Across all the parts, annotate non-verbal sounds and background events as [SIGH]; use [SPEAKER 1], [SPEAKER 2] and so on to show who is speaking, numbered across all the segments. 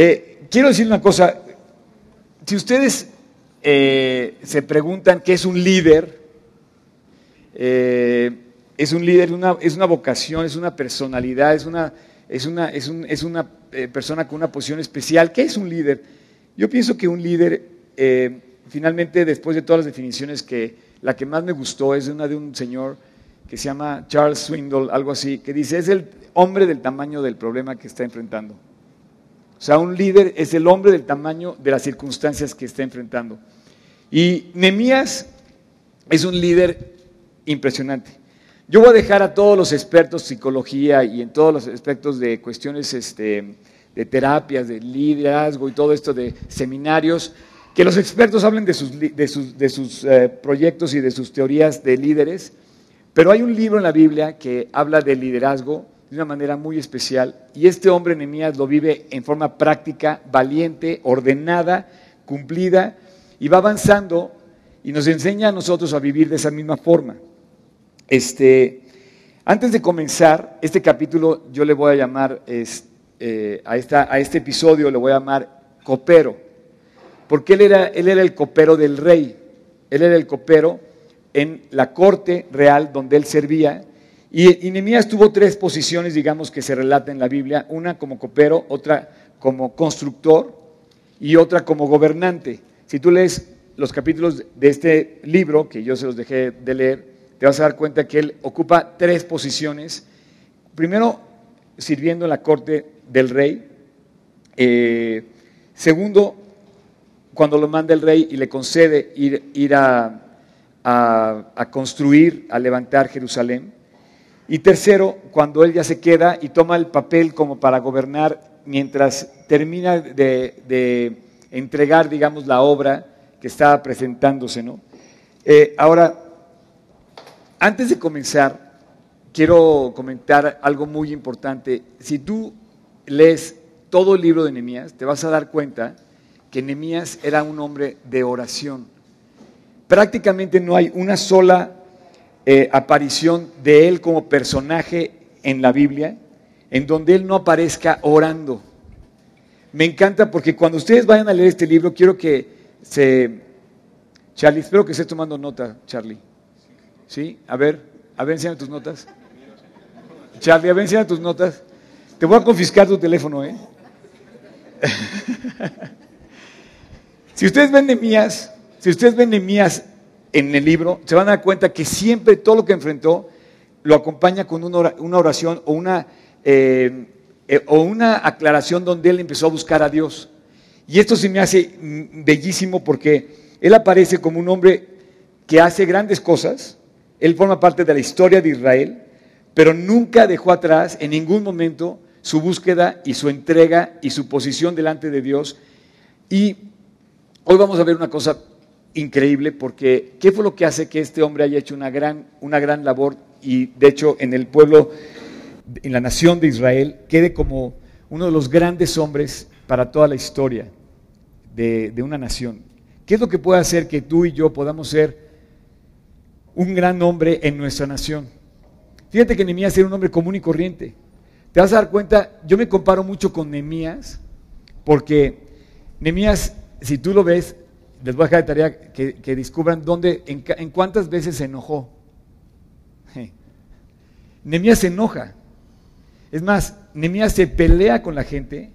[SPEAKER 1] Eh, quiero decir una cosa, si ustedes eh, se preguntan qué es un líder, eh, es un líder, es una vocación, es una personalidad, es una, es una, es es una persona con una posición especial. ¿Qué es un líder? Yo pienso que un líder, finalmente, después de todas las definiciones que la que más me gustó es una de un señor que se llama Charles Swindoll, algo así, que dice, es el hombre del tamaño del problema que está enfrentando. O sea, un líder es el hombre del tamaño de las circunstancias que está enfrentando. Y Nemías es un líder impresionante. Yo voy a dejar a todos los expertos en psicología y en todos los aspectos de cuestiones este, de terapias, de liderazgo y todo esto de seminarios, que los expertos hablen de sus, eh, proyectos y de sus teorías de líderes, pero hay un libro en la Biblia que habla de liderazgo de una manera muy especial y este hombre Nehemías lo vive en forma práctica, valiente, ordenada, cumplida y va avanzando y nos enseña a nosotros a vivir de esa misma forma. Este, antes de comenzar este capítulo, yo le voy a llamar eh, a, esta, a este episodio, le voy a llamar copero, porque él era, él era el copero del rey, él era el copero en la corte real donde él servía. Y, y tuvo tres posiciones, digamos, que se relatan en la Biblia, una como copero, otra como constructor y otra como gobernante. Si tú lees los capítulos de este libro, que yo se los dejé de leer, te vas a dar cuenta que él ocupa tres posiciones. Primero, sirviendo en la corte del rey. Eh, segundo, cuando lo manda el rey y le concede ir, a, construir, a levantar Jerusalén. Y tercero, cuando él ya se queda y toma el papel como para gobernar mientras termina de, entregar, digamos, la obra que estaba presentándose. ¿no? Eh, ahora, antes de comenzar, quiero comentar algo muy importante. Si tú lees todo el libro de Nehemías, te vas a dar cuenta que Nehemías era un hombre de oración prácticamente no hay una sola eh, aparición de él como personaje en la Biblia en donde él no aparezca orando. Me encanta porque cuando ustedes vayan a leer este libro, quiero que se... Charlie, espero que estés tomando nota, Charlie. ¿Sí? A ver, a ver, tus notas. Charlie, a ver, tus notas. Te voy a confiscar tu teléfono, ¿eh? [LAUGHS] si ustedes ven de mías, si ustedes ven Nehemías en el libro, se van a dar cuenta que siempre todo lo que enfrentó lo acompaña con una oración o una, eh, eh, o una aclaración donde él empezó a buscar a Dios. Y esto se me hace mm, bellísimo porque él aparece como un hombre que hace grandes cosas, él forma parte de la historia de Israel, pero nunca dejó atrás en ningún momento su búsqueda y su entrega y su posición delante de Dios. Y hoy vamos a ver una cosa increíble porque ¿qué fue lo que hace que este hombre haya hecho una gran, una gran labor y de hecho en el pueblo, en la nación de Israel, quede como uno de los grandes hombres para toda la historia de, de una nación? ¿Qué es lo que puede hacer que tú y yo podamos ser un gran hombre en nuestra nación? Fíjate que Nehemías era un hombre común y corriente. Te vas a dar cuenta, yo me comparo mucho con Nehemías, porque Nehemías, si tú lo ves, les voy a dejar de tarea que, descubran dónde, en, cuántas veces se enojó. Nemías se enoja. Es más, Nemías se pelea con la gente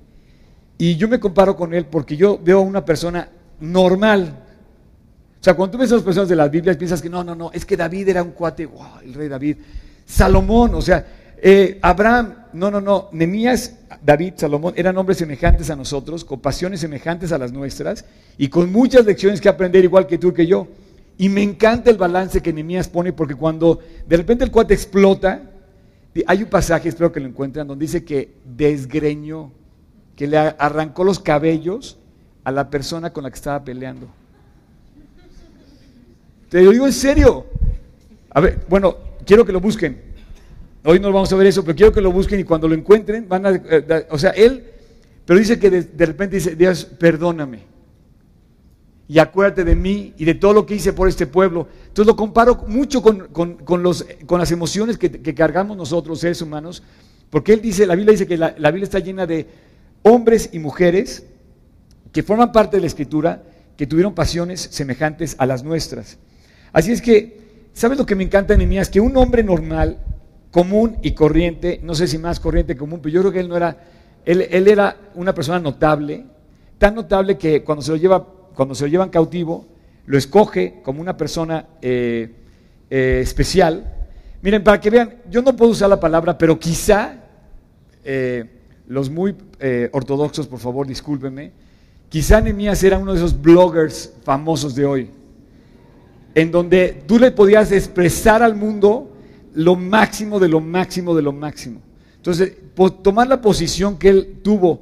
[SPEAKER 1] y yo me comparo con él porque yo veo a una persona normal. O sea, cuando tú ves a las personas de las Biblias piensas que no, no, no, es que David era un cuate, wow, el rey David. Salomón, o sea, eh, Abraham, no, no, no, Nemías, David, Salomón eran hombres semejantes a nosotros, con pasiones semejantes a las nuestras y con muchas lecciones que aprender igual que tú que yo. Y me encanta el balance que Nemías pone porque cuando de repente el cuate explota, hay un pasaje, espero que lo encuentren, donde dice que desgreñó, que le arrancó los cabellos a la persona con la que estaba peleando. Te lo digo en serio. A ver, bueno, quiero que lo busquen. Hoy no vamos a ver eso, pero quiero que lo busquen y cuando lo encuentren van a... Eh, o sea, él, pero dice que de, repente dice, Dios, perdóname. Y acuérdate de mí y de todo lo que hice por este pueblo. Entonces lo comparo mucho con, los, con las emociones que, cargamos nosotros, seres humanos, porque él dice, la Biblia dice que la, Biblia está llena de hombres y mujeres que forman parte de la escritura, que tuvieron pasiones semejantes a las nuestras. Así es que, ¿sabes lo que me encanta en Es Que un hombre normal, común y corriente, no sé si más corriente común, pero yo creo que él no era, él, él era una persona notable, tan notable que cuando se lo, lleva, cuando se lo llevan cautivo, lo escoge como una persona eh, eh, especial. Miren, para que vean, yo no puedo usar la palabra, pero quizá eh, los muy ortodoxos, por favor, discúlpenme, quizá Nehemías era uno de esos bloggers famosos de hoy, en donde tú le podías expresar al mundo lo máximo de lo máximo de lo máximo. Entonces, tomar la posición que él tuvo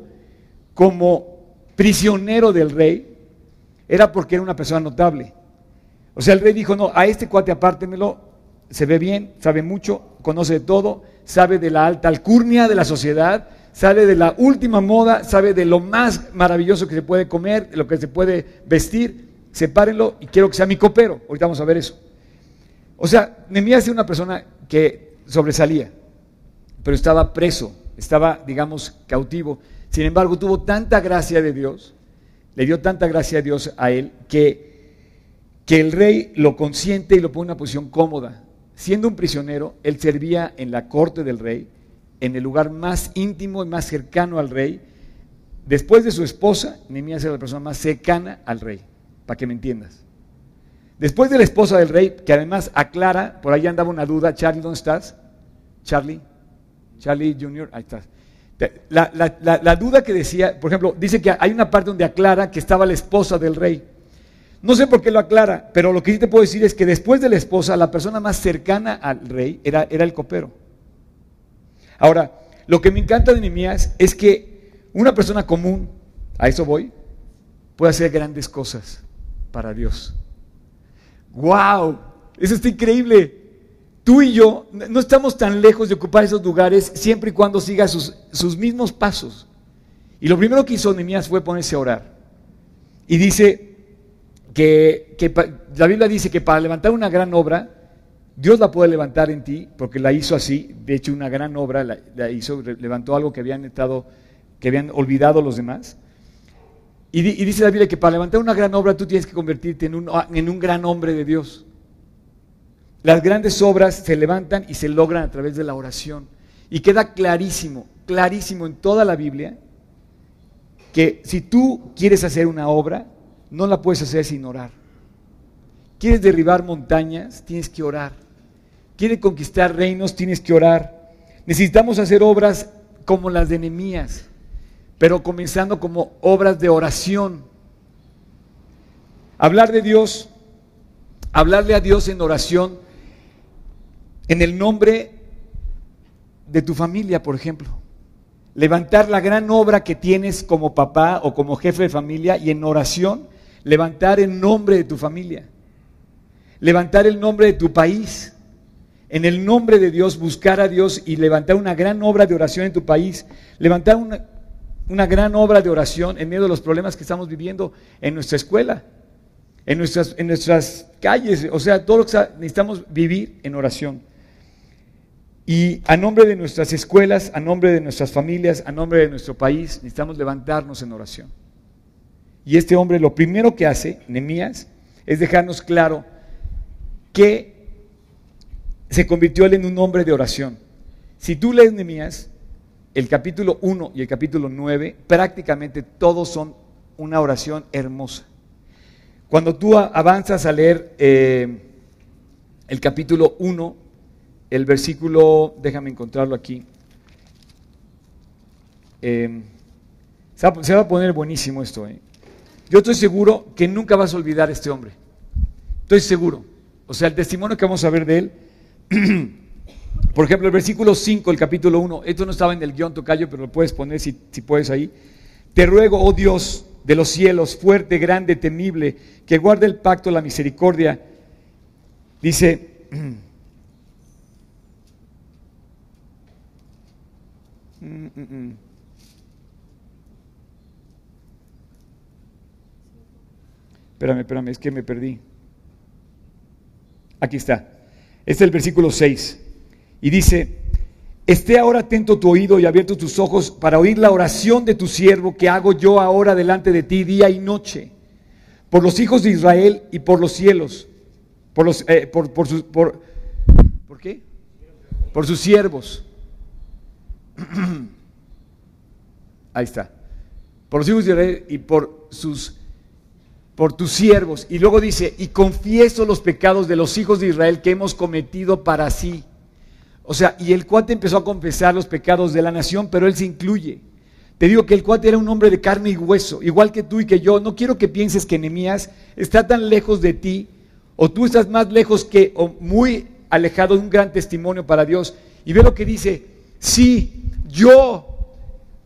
[SPEAKER 1] como prisionero del rey, era porque era una persona notable. O sea, el rey dijo, no, a este cuate apártemelo, se ve bien, sabe mucho, conoce de todo, sabe de la alta alcurnia de la sociedad, sabe de la última moda, sabe de lo más maravilloso que se puede comer, de lo que se puede vestir, sepárenlo y quiero que sea mi copero. Ahorita vamos a ver eso. O sea, Nehemías era una persona que sobresalía, pero estaba preso, estaba, digamos, cautivo. Sin embargo, tuvo tanta gracia de Dios le dio tanta gracia a Dios a él que, que el rey lo consiente y lo pone en una posición cómoda. Siendo un prisionero, él servía en la corte del rey, en el lugar más íntimo y más cercano al rey. Después de su esposa, Nehemías era la persona más cercana al rey, para que me entiendas. Después de la esposa del rey, que además aclara, por ahí andaba una duda, Charlie, ¿dónde estás? Charlie, Charlie Jr., ahí estás. La, duda que decía, por ejemplo, dice que hay una parte donde aclara que estaba la esposa del rey. No sé por qué lo aclara, pero lo que sí te puedo decir es que después de la esposa, la persona más cercana al rey era, era el copero. Ahora, lo que me encanta de Nehemías es que una persona común, a eso voy, puede hacer grandes cosas para Dios. ¡Wow! Eso está increíble tú y yo no estamos tan lejos de ocupar esos lugares siempre y cuando siga sus, mismos pasos. Y lo primero que hizo Nehemías fue ponerse a orar. Y dice que, la Biblia dice que para levantar una gran obra, Dios la puede levantar en ti, porque la hizo así. De hecho, una gran obra la, hizo, levantó algo que habían estado, que habían olvidado los demás. Y, dice la Biblia que para levantar una gran obra tú tienes que convertirte en un, en un gran hombre de Dios. Las grandes obras se levantan y se logran a través de la oración. Y queda clarísimo, clarísimo en toda la Biblia, que si tú quieres hacer una obra, no la puedes hacer sin orar. Quieres derribar montañas, tienes que orar. Quieres conquistar reinos, tienes que orar. Necesitamos hacer obras como las de Nehemías, pero comenzando como obras de oración. Hablar de Dios, hablarle a Dios en oración en el nombre de tu familia, por ejemplo. Levantar la gran obra que tienes como papá o como jefe de familia y en oración levantar el nombre de tu familia. Levantar el nombre de tu país. En el nombre de Dios buscar a Dios y levantar una gran obra de oración en tu país. Levantar una, una gran obra de oración en medio de los problemas que estamos viviendo en nuestra escuela, en nuestras, en nuestras calles. O sea, todo lo que necesitamos vivir en oración. Y a nombre de nuestras escuelas, a nombre de nuestras familias, a nombre de nuestro país, necesitamos levantarnos en oración. Y este hombre lo primero que hace, Nemías, es dejarnos claro que se convirtió él en un hombre de oración. Si tú lees Nemías, el capítulo 1 y el capítulo 9, prácticamente todos son una oración hermosa. Cuando tú avanzas a leer eh, el capítulo 1, el versículo, déjame encontrarlo aquí. Em, se, va, a poner buenísimo esto. ¿eh? Yo estoy seguro que nunca vas a olvidar a este hombre. Estoy seguro. O sea, el testimonio que vamos a ver de él. [CLEARS THROAT] Por ejemplo, el versículo 5, el capítulo 1. Esto no estaba en el guion tocayo, pero lo puedes poner si, puedes ahí. Te ruego, oh Dios de los cielos, fuerte, grande, temible, que guarde el pacto, la misericordia. Dice. [CLEARS THROAT] Mm, mm, mm. Espérame, espérame, es que me perdí. Aquí está. Este es el versículo 6. Y dice, Esté ahora atento tu oído y abierto tus ojos para oír la oración de tu siervo que hago yo ahora delante de ti día y noche, por los hijos de Israel y por los cielos, por los, eh, por, sus, por, ¿por qué? Por sus siervos. [CLEARS THROAT] Ahí está. Por los hijos de Israel y por sus por tus siervos. Y luego dice, y confieso los pecados de los hijos de Israel que hemos cometido para sí. O sea, y el cuate empezó a confesar los pecados de la nación, pero él se incluye. Te digo que el cuate era un hombre de carne y hueso, igual que tú y que yo. No quiero que pienses que Nehemías está tan lejos de ti, o tú estás más lejos que, o muy alejado de un gran testimonio para Dios. Y ve lo que dice, sí, yo,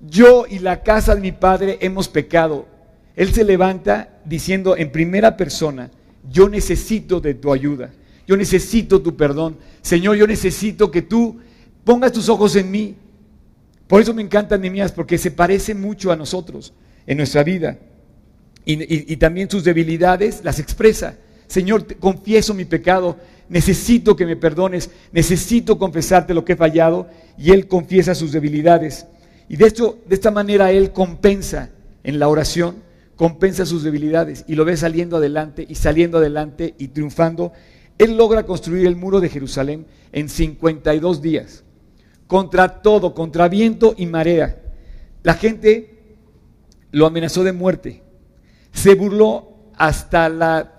[SPEAKER 1] yo y la casa de mi padre hemos pecado. Él se levanta diciendo en primera persona, yo necesito de tu ayuda, yo necesito tu perdón. Señor, yo necesito que tú pongas tus ojos en mí. Por eso me encanta Nehemías, porque se parece mucho a nosotros en nuestra vida. Y, también sus debilidades las expresa. Señor, confieso mi pecado, necesito que me perdones, necesito confesarte lo que he fallado. Y Él confiesa sus debilidades. Y de hecho, de esta manera Él compensa en la oración, compensa sus debilidades y lo ve saliendo adelante y saliendo adelante y triunfando él logra construir el muro de Jerusalén en 52 días, contra todo, contra viento y marea. La gente lo amenazó de muerte, se burló hasta la...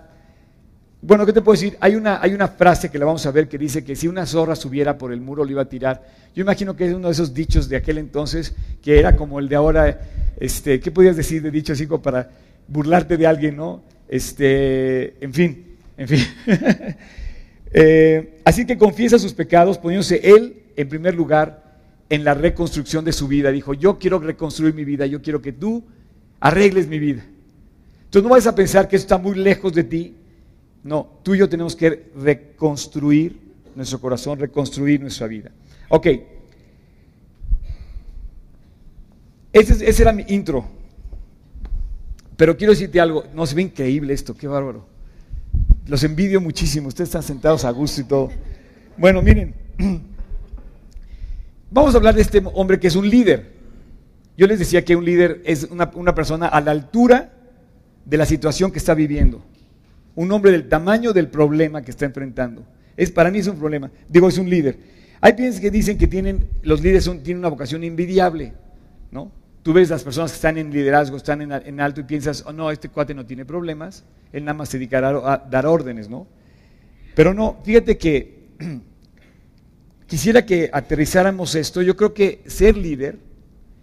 [SPEAKER 1] Bueno, ¿qué te puedo decir? Hay una, hay una frase que la vamos a ver que dice que si una zorra subiera por el muro lo iba a tirar. Yo imagino que es uno de esos dichos de aquel entonces que era como el de ahora, este, ¿qué podías decir de dicho así para burlarte de alguien, no? Este, en fin, en fin. [LAUGHS] Eh, así que confiesa sus pecados, poniéndose él en primer lugar en la reconstrucción de su vida. Dijo, yo quiero reconstruir mi vida, yo quiero que tú arregles mi vida. Entonces no vayas a pensar que eso está muy lejos de ti. No, tú y yo tenemos que reconstruir nuestro corazón, reconstruir nuestra vida. Ok. Ese, ese era mi intro. Pero quiero decirte algo, no se ve increíble esto, qué bárbaro. Los envidio muchísimo, ustedes están sentados a gusto y todo. Bueno, miren, [CLEARS THROAT] vamos a hablar de este hombre que es un líder. Yo les decía que un líder es una, persona a la altura de la situación que está viviendo. Un hombre del tamaño del problema que está enfrentando. Es, para mí es un problema. Digo, es un líder. Hay quienes que dicen que tienen, los líderes tienen una vocación envidiable, ¿no? Tú ves las personas que están en liderazgo, están en, alto y piensas, oh no, este cuate no tiene problemas, él nada más se dedicará a dar órdenes, ¿no? Pero no, fíjate que [CLEARS THROAT] quisiera que aterrizáramos esto. Yo creo que ser líder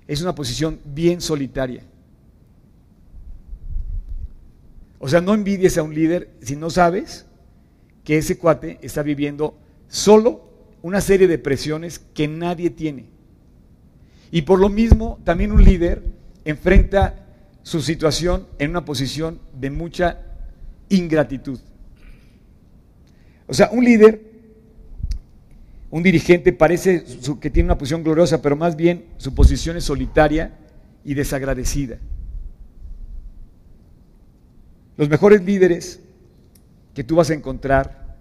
[SPEAKER 1] es una posición bien solitaria. O sea, no envidies a un líder si no sabes que ese cuate está viviendo solo una serie de presiones que nadie tiene. Y por lo mismo, también un líder enfrenta su situación en una posición de mucha ingratitud. O sea, un líder, un dirigente parece que tiene una posición gloriosa, pero más bien su posición es solitaria y desagradecida. Los mejores líderes que tú vas a encontrar,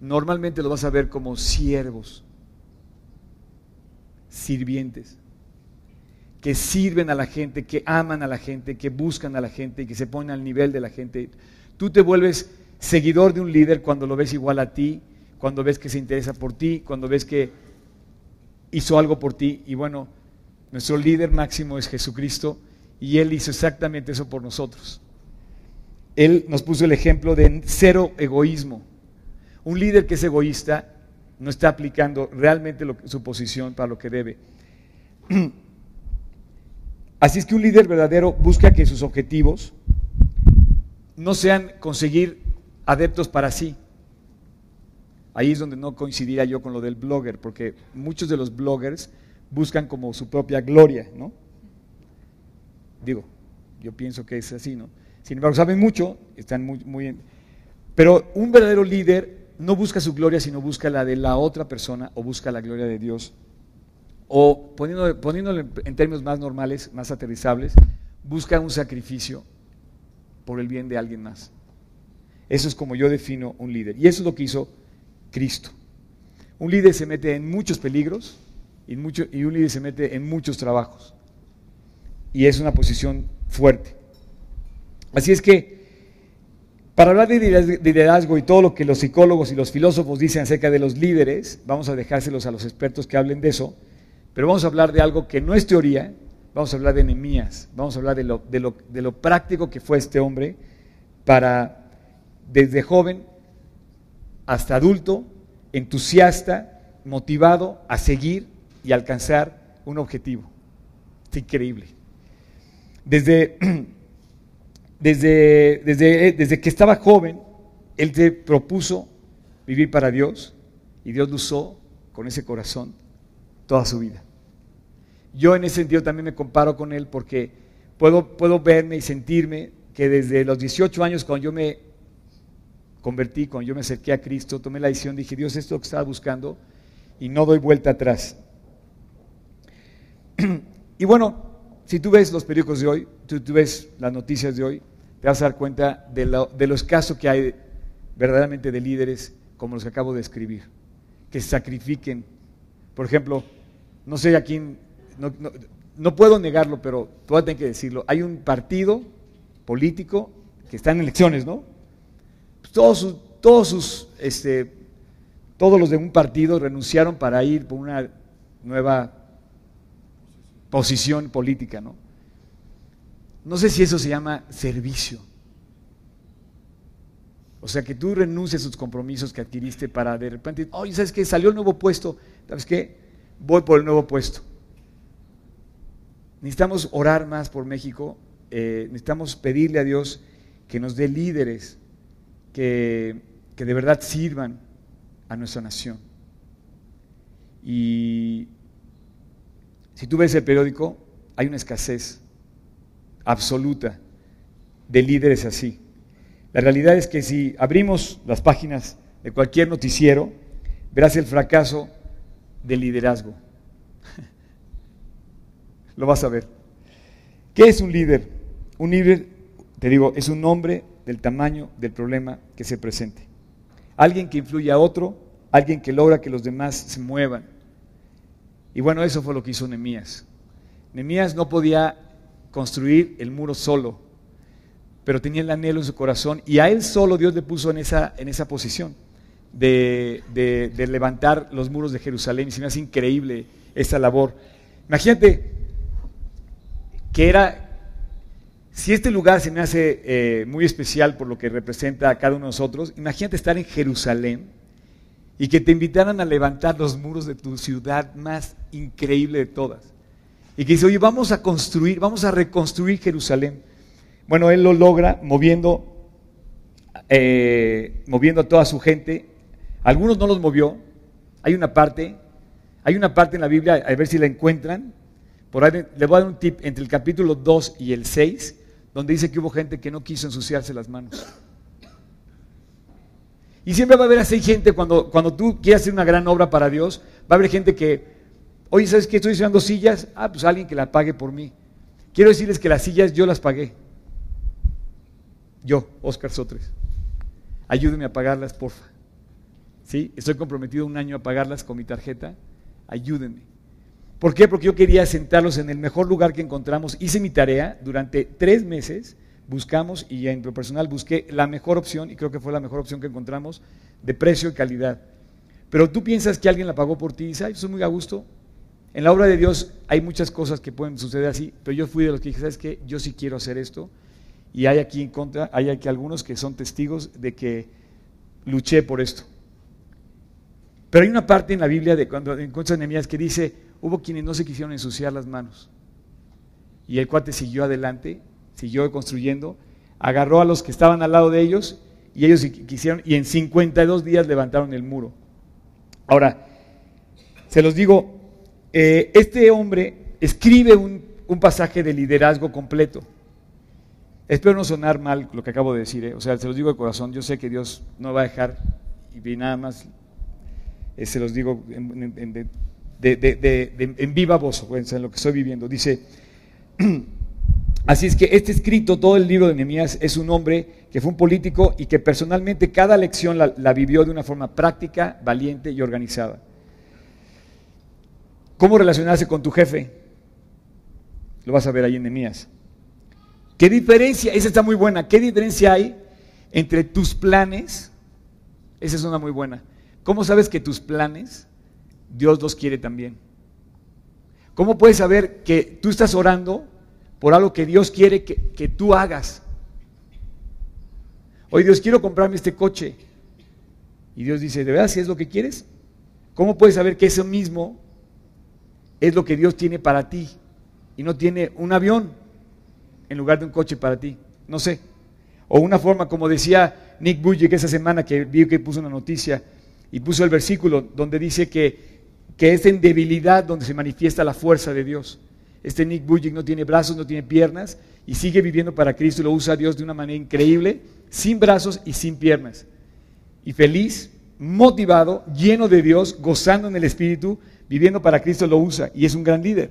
[SPEAKER 1] normalmente los vas a ver como siervos sirvientes, que sirven a la gente, que aman a la gente, que buscan a la gente y que se ponen al nivel de la gente. Tú te vuelves seguidor de un líder cuando lo ves igual a ti, cuando ves que se interesa por ti, cuando ves que hizo algo por ti. Y bueno, nuestro líder máximo es Jesucristo y Él hizo exactamente eso por nosotros. Él nos puso el ejemplo de cero egoísmo. Un líder que es egoísta no está aplicando realmente su posición para lo que debe. [CLEARS THROAT] Así es que un líder verdadero busca que sus objetivos no sean conseguir adeptos para sí. Ahí es donde no coincidiría yo con lo del blogger, porque muchos de los bloggers buscan como su propia gloria, ¿no? Digo, yo pienso que es así, ¿no? Sin embargo, saben mucho, están muy, muy... Pero un verdadero líder no busca su gloria, sino busca la de la otra persona o busca la gloria de Dios. O poniéndolo, en términos más normales, más aterrizables, busca un sacrificio por el bien de alguien más. Eso es como yo defino un líder. Y eso es lo que hizo Cristo. Un líder se mete en muchos peligros y, un líder se mete en muchos trabajos. Y es una posición fuerte. Así es que, para hablar de liderazgo y todo lo que los psicólogos y los filósofos dicen acerca de los líderes, vamos a dejárselos a los expertos que hablen de eso, pero vamos a hablar de algo que no es teoría, vamos a hablar de Nehemías, vamos a hablar de lo, de lo práctico que fue este hombre para, desde joven hasta adulto, entusiasta, motivado a seguir y alcanzar un objetivo. Es increíble. Desde, [CLEARS THROAT] desde, desde, desde que estaba joven, él se propuso vivir para Dios y Dios lo usó con ese corazón toda su vida. Yo en ese sentido también me comparo con él porque puedo, puedo verme y sentirme que desde los 18 años cuando yo me convertí, cuando yo me acerqué a Cristo, tomé la decisión, dije, Dios, esto que estaba buscando y no doy vuelta atrás. [CLEARS THROAT] y bueno, si tú ves los periódicos de hoy, tú, tú, ves las noticias de hoy, te vas a dar cuenta de lo, de lo escaso que hay verdaderamente de líderes como los que acabo de escribir, que sacrifiquen. Por ejemplo, no sé a quién, no, puedo negarlo, pero tú vas a tener que decirlo. Hay un partido político que está en elecciones, ¿no? Pues todos sus, todos sus, este, todos los de un partido renunciaron para ir por una nueva posición política, ¿no? No sé si eso se llama servicio. O sea, que tú renuncies a sus compromisos que adquiriste para de repente, oye, ¿sabes qué? Salió el nuevo puesto, ¿sabes qué? Voy por el nuevo puesto. Necesitamos orar más por México, eh, necesitamos pedirle a Dios que nos dé líderes que, que de verdad sirvan a nuestra nación. Y si tú ves el periódico, hay una escasez absoluta de líderes así. La realidad es que si abrimos las páginas de cualquier noticiero, verás el fracaso del liderazgo. [LAUGHS] Lo vas a ver. ¿Qué es un líder? Un líder, te digo, es un hombre del tamaño del problema que se presente. Alguien que influye a otro, alguien que logra que los demás se muevan y bueno, eso fue lo que hizo Nemías. Nemías no podía construir el muro solo, pero tenía el anhelo en su corazón y a él solo Dios le puso en esa, en esa posición de, de, levantar los muros de Jerusalén. Y se me hace increíble esta labor. Imagínate que era, si este lugar se me hace eh, muy especial por lo que representa a cada uno de nosotros, imagínate estar en Jerusalén y que te invitaran a levantar los muros de tu ciudad más increíble de todas. Y que dice, oye, vamos a construir, vamos a reconstruir Jerusalén. Bueno, él lo logra moviendo, eh, moviendo a toda su gente. Algunos no los movió. Hay una parte, hay una parte en la Biblia, a ver si la encuentran. Por ahí le voy a dar un tip entre el capítulo 2 y el 6, donde dice que hubo gente que no quiso ensuciarse las manos. Y siempre va a haber así gente cuando, cuando tú quieras hacer una gran obra para Dios, va a haber gente que, oye, ¿sabes qué? Estoy usando sillas. Ah, pues alguien que la pague por mí. Quiero decirles que las sillas yo las pagué. Yo, Oscar Sotres. Ayúdenme a pagarlas, porfa. ¿Sí? Estoy comprometido un año a pagarlas con mi tarjeta. Ayúdenme. ¿Por qué? Porque yo quería sentarlos en el mejor lugar que encontramos. Hice mi tarea durante tres meses buscamos y en lo personal busqué la mejor opción y creo que fue la mejor opción que encontramos de precio y calidad. Pero tú piensas que alguien la pagó por ti y dices, ay, es muy a gusto. En la obra de Dios hay muchas cosas que pueden suceder así, pero yo fui de los que dije, ¿sabes qué? Yo sí quiero hacer esto. Y hay aquí en contra, hay aquí algunos que son testigos de que luché por esto. Pero hay una parte en la Biblia de cuando encuentras Nehemías que dice, hubo quienes no se quisieron ensuciar las manos. Y el cuate siguió adelante siguió construyendo, agarró a los que estaban al lado de ellos y ellos quisieron, y en 52 días levantaron el muro. Ahora, se los digo, eh, este hombre escribe un, pasaje de liderazgo completo. Espero no sonar mal lo que acabo de decir, eh. o sea, se los digo de corazón, yo sé que Dios no va a dejar, y nada más, eh, se los digo en, en, viva voz, en lo que estoy viviendo. Dice, [CLEARS THROAT] Así es que este escrito, todo el libro de Nehemías, es un hombre que fue un político y que personalmente cada lección la, vivió de una forma práctica, valiente y organizada. ¿Cómo relacionarse con tu jefe? Lo vas a ver ahí en Nehemías. ¿Qué diferencia? Esa está muy buena. ¿Qué diferencia hay entre tus planes? Esa es una muy buena. ¿Cómo sabes que tus planes Dios los quiere también? ¿Cómo puedes saber que tú estás orando por algo que Dios quiere que, que tú hagas? Hoy Dios, quiero comprarme este coche. Y Dios dice, ¿de verdad si es lo que quieres? ¿Cómo puedes saber que eso mismo es lo que Dios tiene para ti y no tiene un avión en lugar de un coche para ti? No sé. O una forma, como decía Nick Bujik esa semana que vi que puso una noticia y puso el versículo donde dice que, que es en debilidad donde se manifiesta la fuerza de Dios. Este Nick Bujik no tiene brazos, no tiene piernas y sigue viviendo para Cristo lo usa Dios de una manera increíble, sin brazos y sin piernas. Y feliz, motivado, lleno de Dios, gozando en el Espíritu, viviendo para Cristo lo usa y es un gran líder.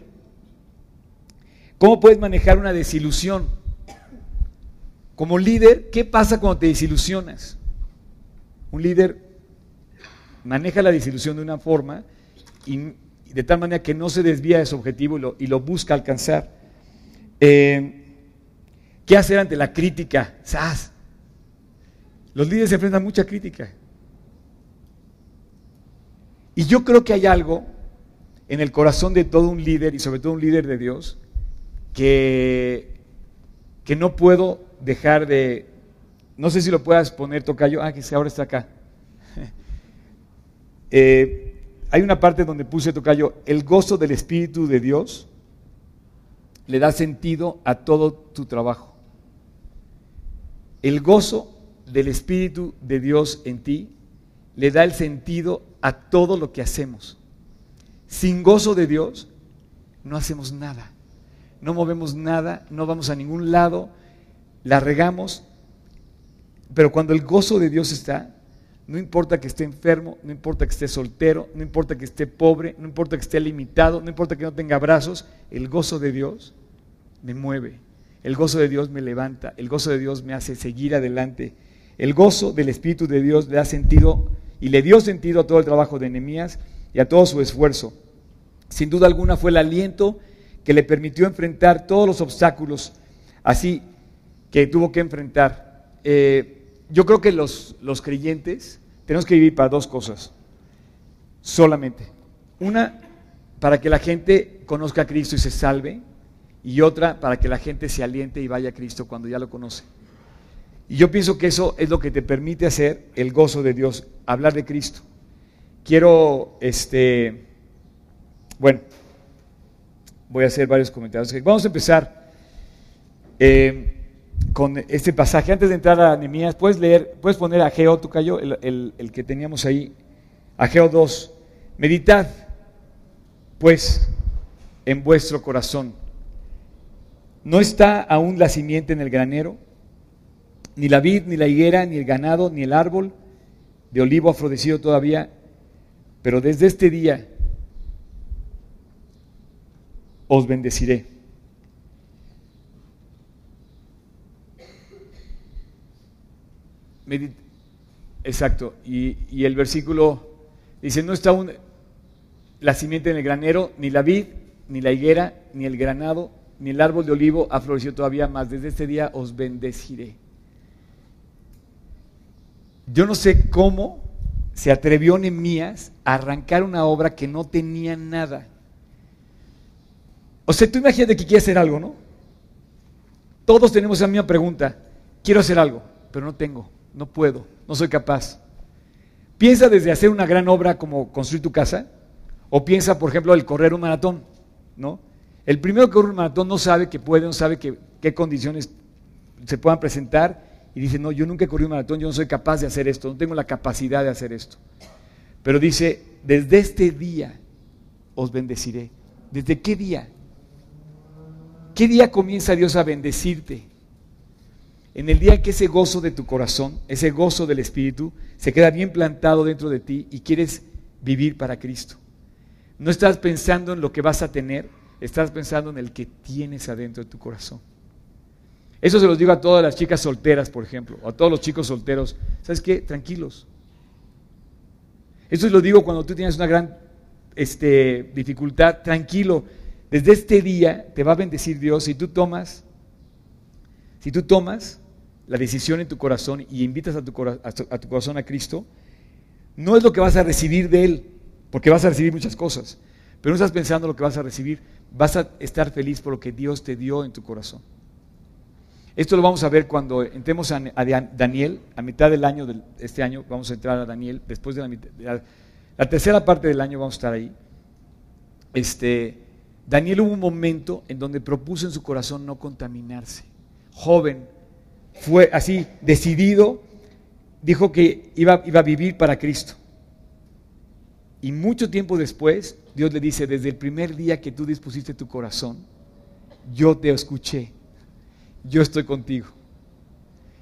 [SPEAKER 1] ¿Cómo puedes manejar una desilusión? Como líder, ¿qué pasa cuando te desilusionas? Un líder maneja la desilusión de una forma y de tal manera que no se desvía de su objetivo y lo, busca alcanzar. Eh, ¿Qué hacer ante la crítica? ¡Sas! Los líderes se enfrentan a mucha crítica. Y yo creo que hay algo en el corazón de todo un líder y sobre todo un líder de Dios que, que no puedo dejar de... No sé si lo puedas poner, Tocayo. Ah, que ahora está acá. [LAUGHS] Eh, hay una parte donde puse, Tocayo, el gozo del Espíritu de Dios le da sentido a todo tu trabajo. El gozo del Espíritu de Dios en ti le da el sentido a todo lo que hacemos. Sin gozo de Dios no hacemos nada, no movemos nada, no vamos a ningún lado, la regamos, pero cuando el gozo de Dios está, no importa que esté enfermo, no importa que esté soltero, no importa que esté pobre, no importa que esté limitado, no importa que no tenga brazos, el gozo de Dios me mueve. El gozo de Dios me levanta, el gozo de Dios me hace seguir adelante. El gozo del Espíritu de Dios le da sentido y le dio sentido a todo el trabajo de Nehemías y a todo su esfuerzo. Sin duda alguna fue el aliento que le permitió enfrentar todos los obstáculos así que tuvo que enfrentar. Eh, yo creo que los, los creyentes tenemos que vivir para dos cosas, solamente. Una, para que la gente conozca a Cristo y se salve, y otra, para que la gente se aliente y vaya a Cristo cuando ya lo conoce. Y yo pienso que eso es lo que te permite hacer el gozo de Dios, hablar de Cristo. Quiero, este, bueno, voy a hacer varios comentarios. Vamos a empezar. Eh, con este pasaje. Antes de entrar a Nehemías, puedes leer, puedes poner a Geo, tú cayó, el, el, que teníamos ahí, Ageo 2. Meditad, pues, en vuestro corazón. ¿No está aún la simiente en el granero? Ni la vid, ni la higuera, ni el ganado, ni el árbol de olivo afrodecido todavía. Pero desde este día os bendeciré Exacto. Y, el versículo dice, no está aún la simiente en el granero, ni la vid, ni la higuera, ni el granado, ni el árbol de olivo ha florecido todavía más. Desde este día os bendeciré. Yo no sé cómo se atrevió Nemías a arrancar una obra que no tenía nada. O sea, tú imagínate que quieres hacer algo, ¿no? Todos tenemos la misma pregunta. Quiero hacer algo, pero no tengo no puedo, no soy capaz. Piensa desde hacer una gran obra como construir tu casa, o piensa, por ejemplo, el correr un maratón, ¿no? El primero que corre un maratón no sabe que puede, no sabe qué condiciones se puedan presentar y dice, no, yo nunca he corrido un maratón, yo no soy capaz de hacer esto, no tengo la capacidad de hacer esto. Pero dice, desde este día os bendeciré. ¿Desde qué día? ¿Qué día comienza Dios a bendecirte? En el día que ese gozo de tu corazón, ese gozo del Espíritu, se queda bien plantado dentro de ti y quieres vivir para Cristo. No estás pensando en lo que vas a tener, estás pensando en el que tienes adentro de tu corazón. Eso se los digo a todas las chicas solteras, por ejemplo, o a todos los chicos solteros. ¿Sabes qué? Tranquilos. Eso lo digo cuando tú tienes una gran este, dificultad, tranquilo. Desde este día te va a bendecir Dios si tú tomas, si tú tomas la decisión en tu corazón y invitas a tu, a corazón a Cristo, no es lo que vas a recibir de Él, porque vas a recibir muchas cosas, pero no estás pensando lo que vas a recibir, vas a estar feliz por lo que Dios te dio en tu corazón. Esto lo vamos a ver cuando entremos a, Daniel, a mitad del año de este año, vamos a entrar a Daniel, después de la, la, tercera parte del año vamos a estar ahí. Este, Daniel hubo un momento en donde propuso en su corazón no contaminarse. Joven, fue así, decidido, dijo que iba, iba a vivir para Cristo. Y mucho tiempo después, Dios le dice, desde el primer día que tú dispusiste tu corazón, yo te escuché yo estoy contigo.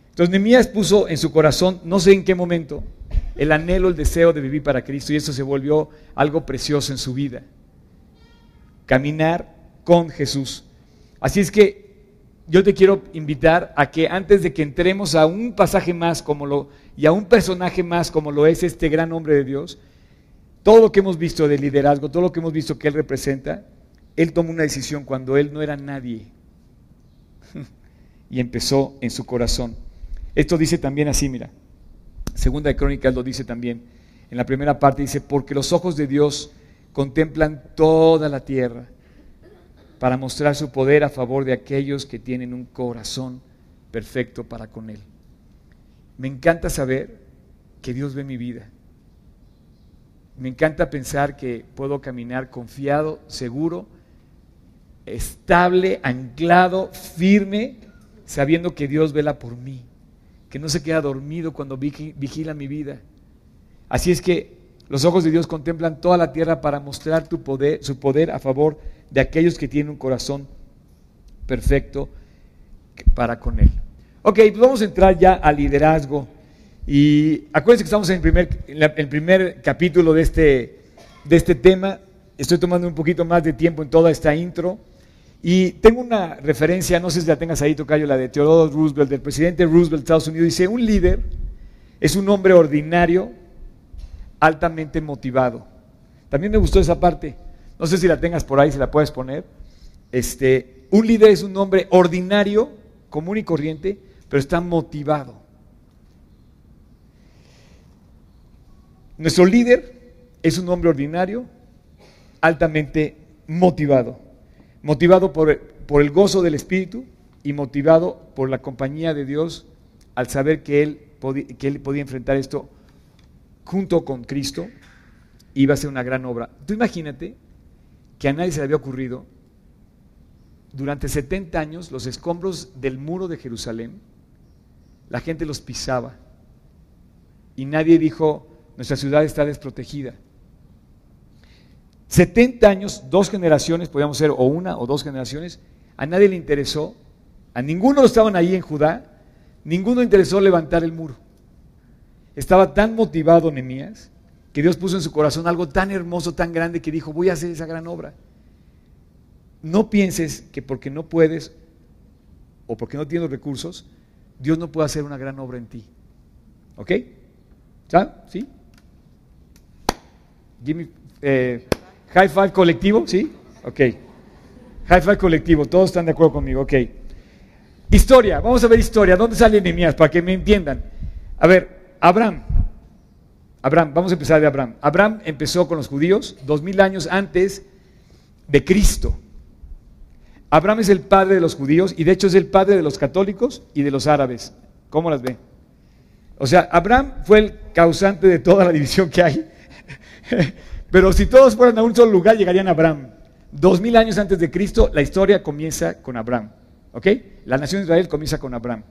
[SPEAKER 1] Entonces Nehemías puso en su corazón, no sé en qué momento, el anhelo, el deseo de vivir para Cristo y eso se volvió algo precioso en su vida. Caminar con Jesús. Así es que yo te quiero invitar a que antes de que entremos a un pasaje más como lo y a un personaje más como lo es este gran hombre de Dios, todo lo que hemos visto de liderazgo, todo lo que hemos visto que él representa, él tomó una decisión cuando él no era nadie [LAUGHS] y empezó en su corazón. Esto dice también así, mira. Segunda de Crónicas lo dice también. En la primera parte dice, porque los ojos de Dios contemplan toda la tierra para mostrar su poder a favor de aquellos que tienen un corazón perfecto para con Él. Me encanta saber que Dios ve mi vida. Me encanta pensar que puedo caminar confiado, seguro, estable, anclado, firme sabiendo que Dios vela por mí, que no se queda dormido cuando vigila mi vida. Así es que los ojos de Dios contemplan toda la tierra para mostrar poder, su poder a favor de aquellos que tienen un corazón perfecto para con Él. Ok, pues vamos a entrar ya al liderazgo. Y acuérdense que estamos en el primer, el primer capítulo de este, de este tema. Estoy tomando un poquito más de tiempo en toda esta intro. Y tengo una referencia, no sé si la tengas ahí, Tocayo, la de Theodore Roosevelt, del presidente Roosevelt de Estados Unidos. Dice, un líder es un hombre ordinario, altamente motivado. También me gustó esa parte. No sé si la tengas por ahí, si la puedes poner. Este, un líder es un hombre ordinario, común y corriente, pero está motivado. Nuestro líder es un hombre ordinario, altamente motivado motivado por, el gozo del Espíritu y motivado por la compañía de Dios al saber que él, que él podía enfrentar esto junto con Cristo, iba a ser una gran obra. Tú imagínate que a nadie se le había ocurrido durante 70 años los escombros del muro de Jerusalén, la gente los pisaba y nadie dijo, nuestra ciudad está desprotegida. 70 años, dos generaciones, podríamos ser o una o dos generaciones, a nadie le interesó, a ninguno estaban ahí en Judá, ninguno interesó levantar el muro. Estaba tan motivado Nehemías que Dios puso en su corazón algo tan hermoso, tan grande que dijo, voy a hacer esa gran obra. No pienses que porque no puedes o porque no tienes recursos, Dios no puede hacer una gran obra en ti. ¿Ok? ¿Sí? Me, eh, High five colectivo, ¿sí? Ok. High five colectivo, todos están de acuerdo conmigo, ok. Historia, vamos a ver historia. ¿Dónde sale Nehemías? Para que me entiendan. A ver, Abraham. Abraham, vamos a empezar de Abraham. Abraham empezó con los judíos dos mil años antes de Cristo. Abraham es el padre de los judíos y de hecho es el padre de los católicos y de los árabes. ¿Cómo las ve? O sea, Abraham fue el causante de toda la división que hay. [LAUGHS] Pero si todos fueran a un solo lugar, llegarían a Abraham. Dos mil años antes de Cristo, la historia comienza con Abraham. ¿Ok? La nación de Israel comienza con Abraham.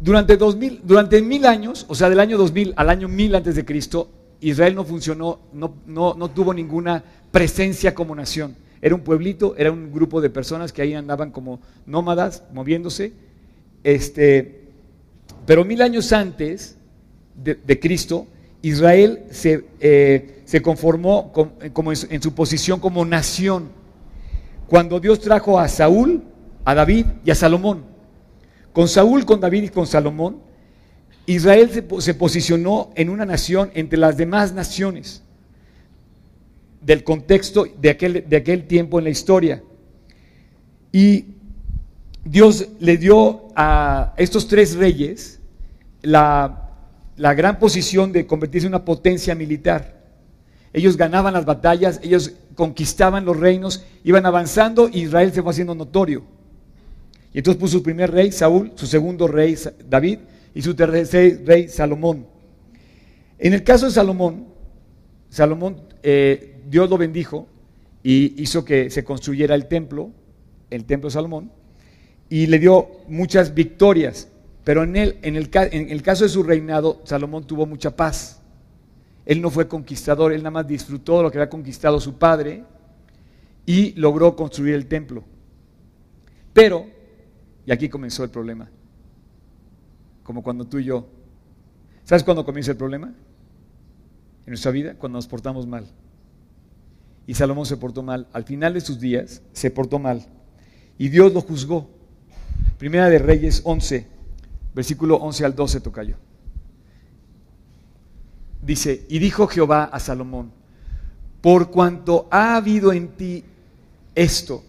[SPEAKER 1] Durante, dos mil, durante mil años, o sea, del año 2000 al año 1000 antes de Cristo, Israel no funcionó, no, no, no tuvo ninguna presencia como nación. Era un pueblito, era un grupo de personas que ahí andaban como nómadas, moviéndose. Este, pero mil años antes de Cristo, Israel se, eh, se conformó como en su, posición como nación. Cuando Dios trajo a Saúl, a David y a Salomón. Con Saúl, con David y con Salomón, Israel se, posicionó en una nación entre las demás naciones. del contexto de aquel, de aquel tiempo en la historia. Y Dios le dio a estos tres reyes la, la gran posición de convertirse en una potencia militar. Ellos ganaban las batallas, ellos conquistaban los reinos, iban avanzando Israel se fue haciendo notorio. Entonces puso su primer rey, Saúl, su segundo rey, David, y su tercer rey, Salomón. En el caso de Salomón, Salomón, eh, Dios lo bendijo y hizo que se construyera el templo, el templo de Salomón, y le dio muchas victorias. Pero en, él, en, el, en el caso de su reinado, Salomón tuvo mucha paz. Él no fue conquistador, él nada más disfrutó de lo que había conquistado su padre y logró construir el templo. Pero, y aquí comenzó el problema, como cuando tú y yo, ¿sabes cuándo comienza el problema? En nuestra vida, cuando nos portamos mal. Y Salomón se portó mal. Al final de sus días, se portó mal. Y Dios lo juzgó. Primera de Reyes 11, versículo 11 al 12 tocayo. Dice, y dijo Jehová a Salomón, por cuanto ha habido en ti esto,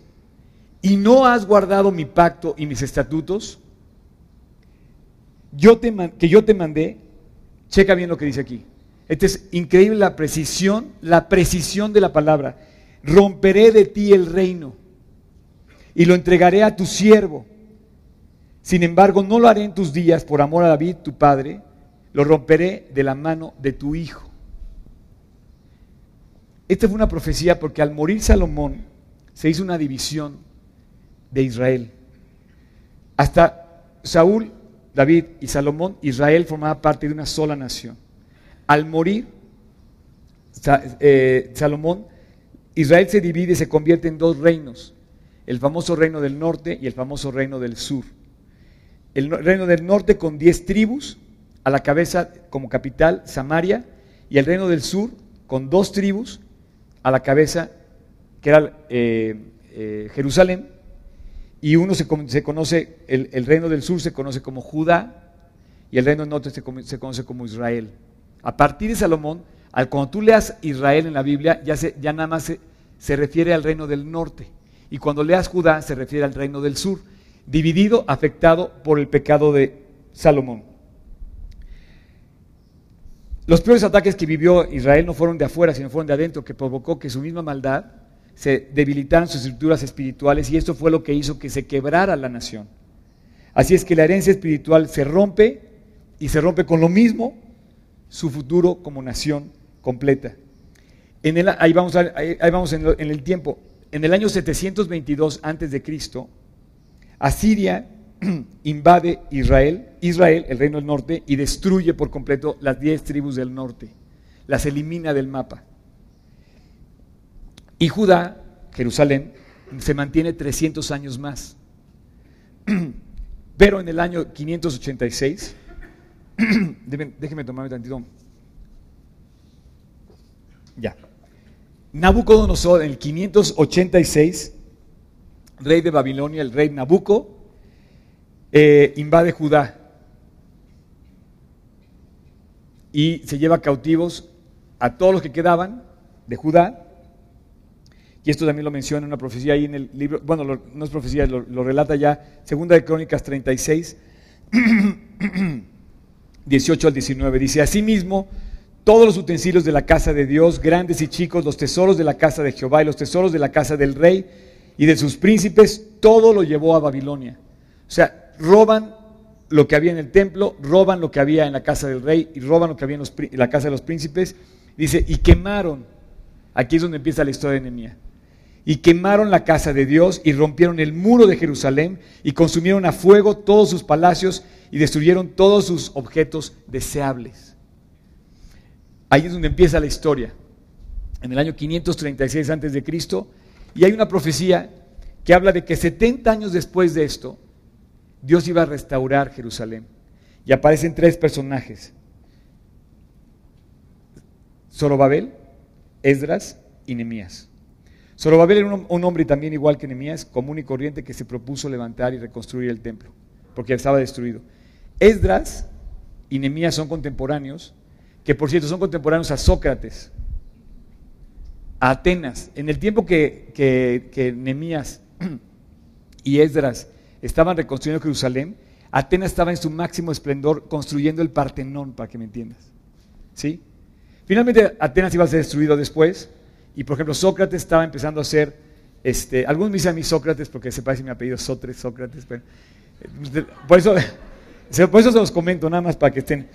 [SPEAKER 1] y no has guardado mi pacto y mis estatutos, que yo te mandé, checa bien lo que dice aquí. Esta es increíble la precisión, la precisión de la palabra. Romperé de ti el reino y lo entregaré a tu siervo. Sin embargo, no lo haré en tus días por amor a David, tu padre, lo romperé de la mano de tu hijo. Esta fue una profecía porque al morir Salomón se hizo una división de Israel. Hasta Saúl, David y Salomón, Israel formaba parte de una sola nación. Al morir eh, Salomón, Israel se divide y se convierte en dos reinos, el famoso reino del norte y el famoso reino del sur. El reino del norte con diez tribus, a la cabeza como capital Samaria, y el reino del sur con dos tribus a la cabeza, que era eh, eh, Jerusalén, y uno se, conoce, el, reino del sur se conoce como Judá, y el reino del norte se, conoce como Israel. A partir de Salomón, al, cuando tú leas Israel en la Biblia, ya, se, ya nada más se, se refiere al reino del norte, y cuando leas Judá se refiere al reino del sur, dividido, afectado por el pecado de Salomón. Los peores ataques que vivió Israel no fueron de afuera, sino fueron de adentro, que provocó que su misma maldad se debilitaran sus estructuras espirituales y esto fue lo que hizo que se quebrara la nación. Así es que la herencia espiritual se rompe y se rompe con lo mismo su futuro como nación completa. En el, ahí vamos, ahí vamos en, en, el tiempo. En el año 722 antes de Cristo, Asiria [CLEARS THROAT] invade Israel, Israel, el reino del norte, y destruye por completo las diez tribus del norte. Las elimina del mapa. Y Judá, Jerusalén, se mantiene 300 años más. [CLEARS THROAT] Pero en el año 586, [CLEARS THROAT] déjenme tomarme tantito. Ya. Nabucodonosor en el 586, rey de Babilonia, el rey Nabucco, eh, invade Judá y se lleva cautivos a todos los que quedaban de Judá. Y esto también lo menciona en una profecía ahí en el libro, bueno, no es profecía, lo, relata ya, Segunda de Crónicas 36, 18 [CLEARS THROAT] al 19. Dice, asimismo, todos los utensilios de la casa de Dios, grandes y chicos, los tesoros de la casa de Jehová y los tesoros de la casa del rey y de sus príncipes, todo lo llevó a Babilonia. O sea, roban lo que había en el templo, roban lo que había en la casa del rey y roban lo que había en, la casa de los príncipes. Dice, y quemaron, aquí es donde empieza la historia de Nehemías, y quemaron la casa de Dios y rompieron el muro de Jerusalén y consumieron a fuego todos sus palacios y destruyeron todos sus objetos deseables. Ahí es donde empieza la historia, en el año 536 antes de Cristo, y hay una profecía que habla de que 70 años después de esto, Dios iba a restaurar Jerusalén. Y aparecen tres personajes. Zorobabel, Esdras y Nemías. Zorobabel era un, hombre también igual que Nemías, común y corriente, que se propuso levantar y reconstruir el templo, porque estaba destruido. Esdras y Nemías son contemporáneos, que por cierto son contemporáneos a Sócrates. a Atenas. En el tiempo que, que, que Nemías [CLEARS THROAT] y Esdras estaban reconstruyendo Jerusalén, Atenas estaba en su máximo esplendor construyendo el Partenón, para que me entiendas. ¿Sí? Finalmente Atenas iba a ser destruido después, y por ejemplo Sócrates estaba empezando a hacer, este, algunos me dicen a mí Sócrates porque se parece mi apellido Sotres, Sócrates, pero, eh, por, eso, [LAUGHS] por eso se los comento nada más para que estén.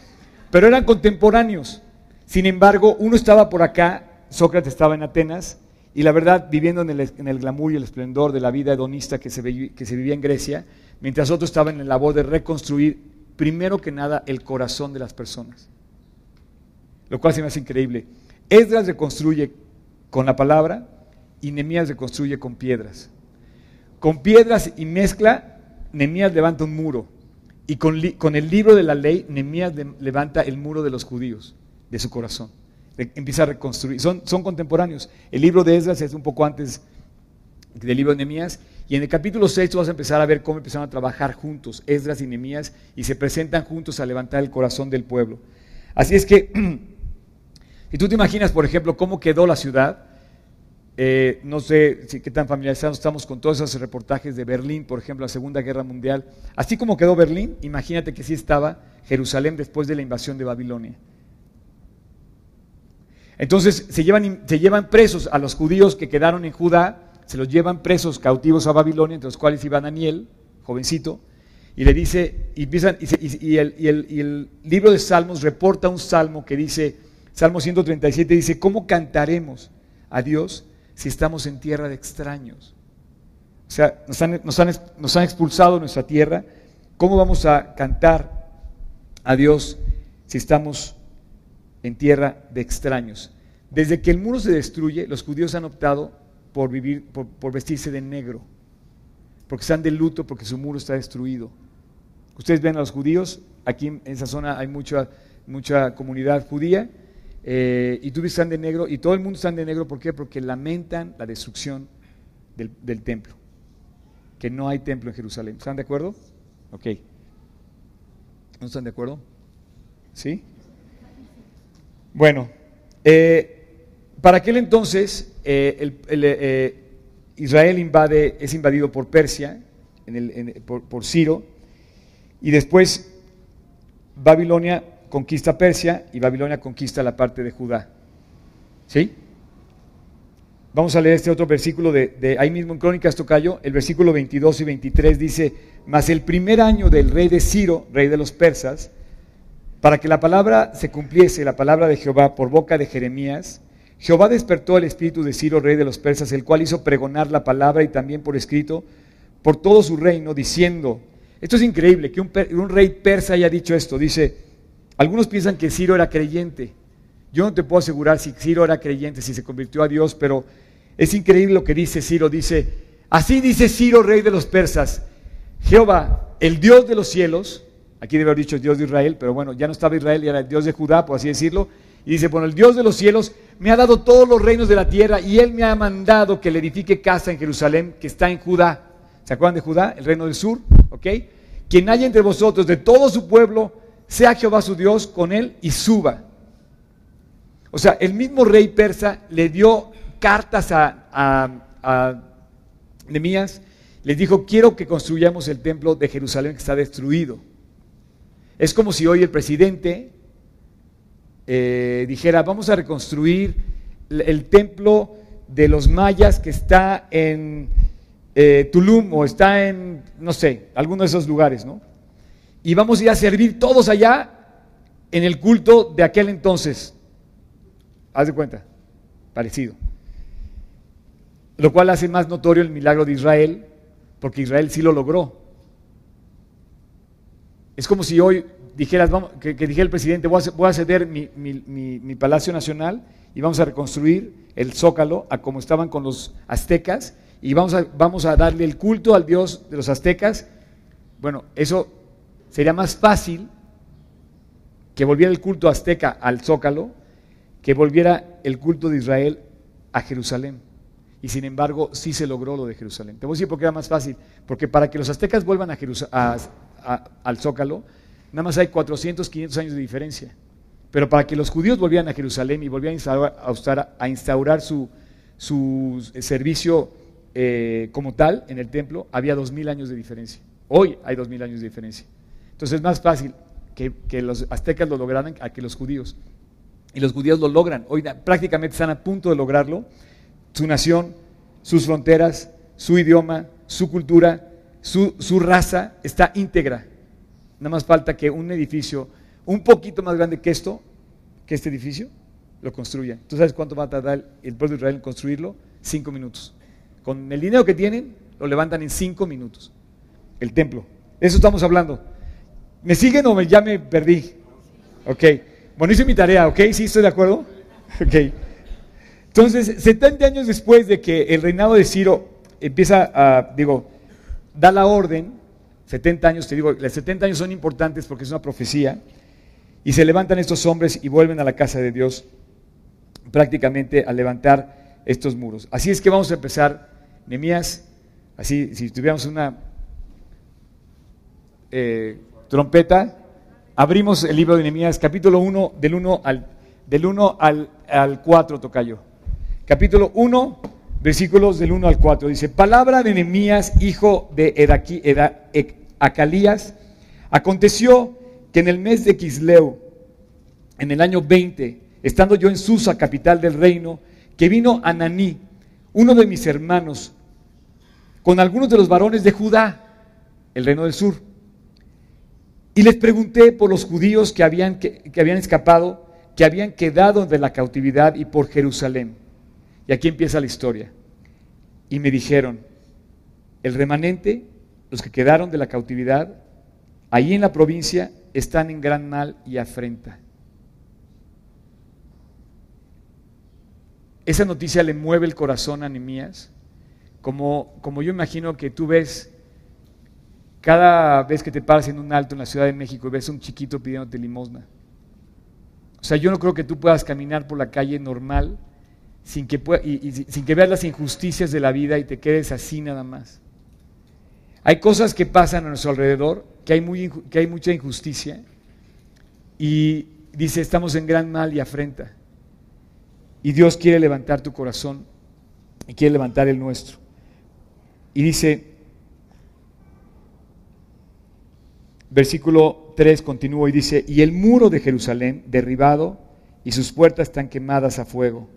[SPEAKER 1] Pero eran contemporáneos. Sin embargo, uno estaba por acá, Sócrates estaba en Atenas, y la verdad, viviendo en el, glamour y el esplendor de la vida hedonista que se, que se vivía en Grecia, mientras otro estaba en la labor de reconstruir, primero que nada, el corazón de las personas. Lo cual se me hace increíble. Esdras reconstruye con la palabra y Nemías reconstruye con piedras. Con piedras y mezcla, Nemías levanta un muro. Y con, el libro de la ley, Nemías levanta el muro de los judíos, de su corazón empieza a reconstruir. Son, contemporáneos. El libro de Esdras es un poco antes del libro de Nehemías. Y en el capítulo 6 tú vas a empezar a ver cómo empezaron a trabajar juntos, Esdras y Nehemías, y se presentan juntos a levantar el corazón del pueblo. Así es que, [CLEARS THROAT] si tú te imaginas, por ejemplo, cómo quedó la ciudad, eh, no sé si qué tan familiarizados estamos con todos esos reportajes de Berlín, por ejemplo, la Segunda Guerra Mundial. Así como quedó Berlín, imagínate que sí estaba Jerusalén después de la invasión de Babilonia. Entonces se llevan, se llevan presos a los judíos que quedaron en Judá, se los llevan presos cautivos a Babilonia, entre los cuales iba Daniel, jovencito, y le dice, y, empiezan, y, y, el, libro de Salmos reporta un salmo que dice, Salmo 137 dice, ¿cómo cantaremos a Dios si estamos en tierra de extraños? O sea, nos han, expulsado de nuestra tierra, ¿cómo vamos a cantar a Dios si estamos en tierra de extraños. Desde que el muro se destruye, los judíos han optado por vivir, por, vestirse de negro, porque están de luto, porque su muro está destruido. Ustedes ven a los judíos, aquí en esa zona hay mucha comunidad judía, eh, y tú están de negro, y todo el mundo está de negro, ¿por qué? Porque lamentan la destrucción del, templo, que no hay templo en Jerusalén. ¿Están de acuerdo? Ok. ¿No están de acuerdo? ¿Sí? Bueno, eh, para aquel entonces eh, eh, Israel es invadido por Persia, por, Ciro, y después Babilonia conquista Persia y Babilonia conquista la parte de Judá. ¿Sí? Vamos a leer este otro versículo de, ahí mismo en Crónicas Tocayo, el versículo 22 y 23 dice, mas el primer año del rey de Ciro, rey de los persas, para que la palabra se cumpliese, la palabra de Jehová por boca de Jeremías, Jehová despertó el espíritu de Ciro, rey de los persas, el cual hizo pregonar la palabra y también por escrito por todo su reino, diciendo, esto es increíble, que un, rey persa haya dicho esto, dice, algunos piensan que Ciro era creyente, yo no te puedo asegurar si Ciro era creyente, si se convirtió a Dios, pero es increíble lo que dice Ciro, dice, así dice Ciro, rey de los persas, Jehová, el Dios de los cielos, Aquí debe haber dicho Dios de Israel, pero bueno, ya no estaba Israel y era el Dios de Judá, por así decirlo. Y dice, bueno, el Dios de los cielos me ha dado todos los reinos de la tierra y Él me ha mandado que le edifique casa en Jerusalén, que está en Judá. ¿Se acuerdan de Judá? El reino del sur, ¿ok? Quien haya entre vosotros de todo su pueblo, sea Jehová su Dios con Él y suba. O sea, el mismo rey persa le dio cartas a, a, a Nemías, les dijo, quiero que construyamos el templo de Jerusalén que está destruido. Es como si hoy el presidente eh, dijera, vamos a reconstruir el templo de los mayas que está en eh, Tulum o está en, no sé, alguno de esos lugares, ¿no? Y vamos a ir a servir todos allá en el culto de aquel entonces. Haz de cuenta, parecido. Lo cual hace más notorio el milagro de Israel, porque Israel sí lo logró. Es como si hoy dijeras, vamos, que, dijera el presidente, voy a, ceder mi, Palacio Nacional y vamos a reconstruir el Zócalo a como estaban con los aztecas y vamos a darle el culto al dios de los aztecas. Bueno, eso sería más fácil que volviera el culto azteca al Zócalo que volviera el culto de Israel a Jerusalén. Y sin embargo, sí se logró lo de Jerusalén. Te voy a decir por qué era más fácil. Porque para que los aztecas vuelvan a, a, al Zócalo, nada más hay 400, 500 años de diferencia. Pero para que los judíos volvieran a Jerusalén y volvieran a instaurar, su, servicio eh, como tal en el templo, había dos mil años de diferencia. Hoy hay dos mil años de diferencia. Entonces es más fácil que, los aztecas lo lograran que los judíos. Y los judíos lo logran. Hoy prácticamente están a punto de lograrlo. Su nación, sus fronteras, su idioma, su cultura, su, su raza está íntegra. Nada más falta que un edificio un poquito más grande que esto, que este edificio, lo construya. ¿Tú sabes cuánto va a tardar el pueblo de Israel en construirlo? Cinco minutos. Con el dinero que tienen, lo levantan en cinco minutos. El templo. De eso estamos hablando. ¿Me siguen o ya me perdí? Ok. Bueno, hice mi tarea, ¿ok? ¿Sí estoy de acuerdo? [LAUGHS] Ok. Entonces, 70 años después de que el reinado de Ciro empieza a, digo, da la orden, 70 años, te digo, los 70 años son importantes porque es una profecía, y se levantan estos hombres y vuelven a la casa de Dios prácticamente a levantar estos muros. Así es que vamos a empezar, Nemías, así, si tuviéramos una eh, trompeta, abrimos el libro de Nemías, capítulo 1, del 1 al, del 1 al, al 4, tocayo. Capítulo 1, versículos del 1 al 4. Dice, palabra de Nemías, hijo de Edaquí, Acalías, aconteció que en el mes de Quisleu, en el año 20, estando yo en Susa, capital del reino, que vino Ananí, uno de mis hermanos, con algunos de los varones de Judá, el reino del sur. Y les pregunté por los judíos que habían, que, habían escapado, que habían quedado de la cautividad y por Jerusalén. Y aquí empieza la historia. Y me dijeron, el remanente, los que quedaron de la cautividad, ahí en la provincia, están en gran mal y afrenta. Esa noticia le mueve el corazón a Nehemías, como, como yo imagino que tú ves cada vez que te paras en un alto en la Ciudad de México y ves a un chiquito pidiéndote limosna. O sea, yo no creo que tú puedas caminar por la calle normal sin que, sin que veas las injusticias de la vida y te quedes así nada más. Hay cosas que pasan a nuestro alrededor, que hay, muy, que hay mucha injusticia, y dice, estamos en gran mal y afrenta. Y Dios quiere levantar tu corazón y quiere levantar el nuestro. Y dice, versículo 3 continúa y dice, y el muro de Jerusalén derribado y sus puertas están quemadas a fuego.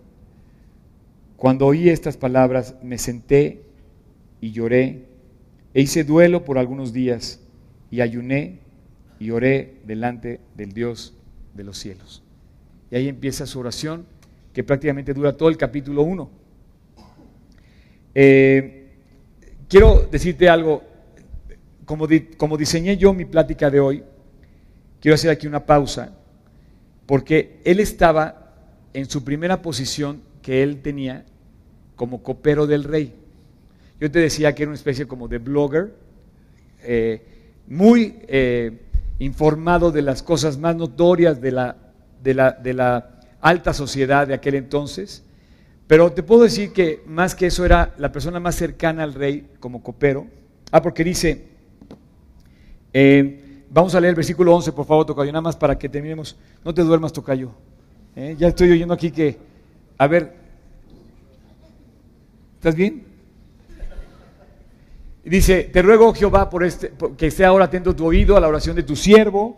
[SPEAKER 1] Cuando oí estas palabras me senté y lloré e hice duelo por algunos días y ayuné y oré delante del Dios de los cielos. Y ahí empieza su oración que prácticamente dura todo el capítulo 1. Eh, quiero decirte algo, como, como diseñé yo mi plática de hoy, quiero hacer aquí una pausa, porque él estaba en su primera posición que él tenía como copero del rey. Yo te decía que era una especie como de blogger, eh, muy eh, informado de las cosas más notorias de la, de la, de la alta sociedad de aquel entonces, pero te puedo decir que más que eso era la persona más cercana al rey como copero. Ah, porque dice, eh, vamos a leer el versículo 11, por favor, Tocayo, nada más para que terminemos. No te duermas, Tocayo. Eh, ya estoy oyendo aquí que, a ver, ¿estás bien? Dice, te ruego, Jehová, por este, que esté ahora atento tu oído a la oración de tu siervo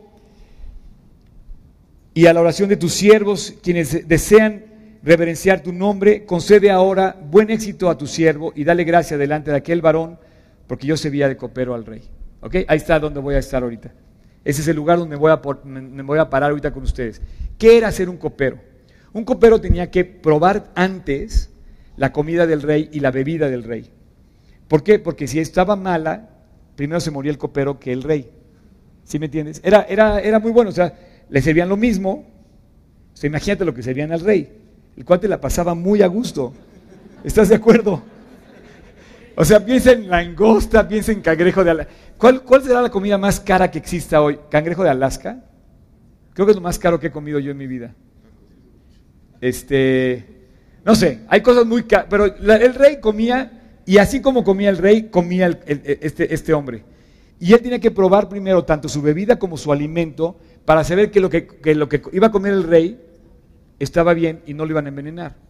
[SPEAKER 1] y a la oración de tus siervos, quienes desean reverenciar tu nombre, concede ahora buen éxito a tu siervo y dale gracia delante de aquel varón, porque yo servía de copero al rey. ¿Ok? Ahí está donde voy a estar ahorita. Ese es el lugar donde me voy, a, parar ahorita con ustedes. ¿Qué era ser un copero? Un copero tenía que probar antes la comida del rey y la bebida del rey. ¿Por qué? Porque si estaba mala, primero se moría el copero que el rey. ¿Sí me entiendes? Era, era, era muy bueno. O sea, le servían lo mismo. O imagínate lo que servían al rey. El cual te la pasaba muy a gusto. ¿Estás de acuerdo? O sea, piensa en langosta, piensa en cangrejo de Alaska. ¿Cuál, ¿Cuál será la comida más cara que exista hoy? ¿Cangrejo de Alaska? Creo que es lo más caro que he comido yo en mi vida. Este, no sé, hay cosas muy caras, pero el rey comía, y así como comía el rey, comía este, este hombre. Y él tenía que probar primero tanto su bebida como su alimento para saber que lo que, lo que iba a comer el rey estaba bien y no lo iban a envenenar.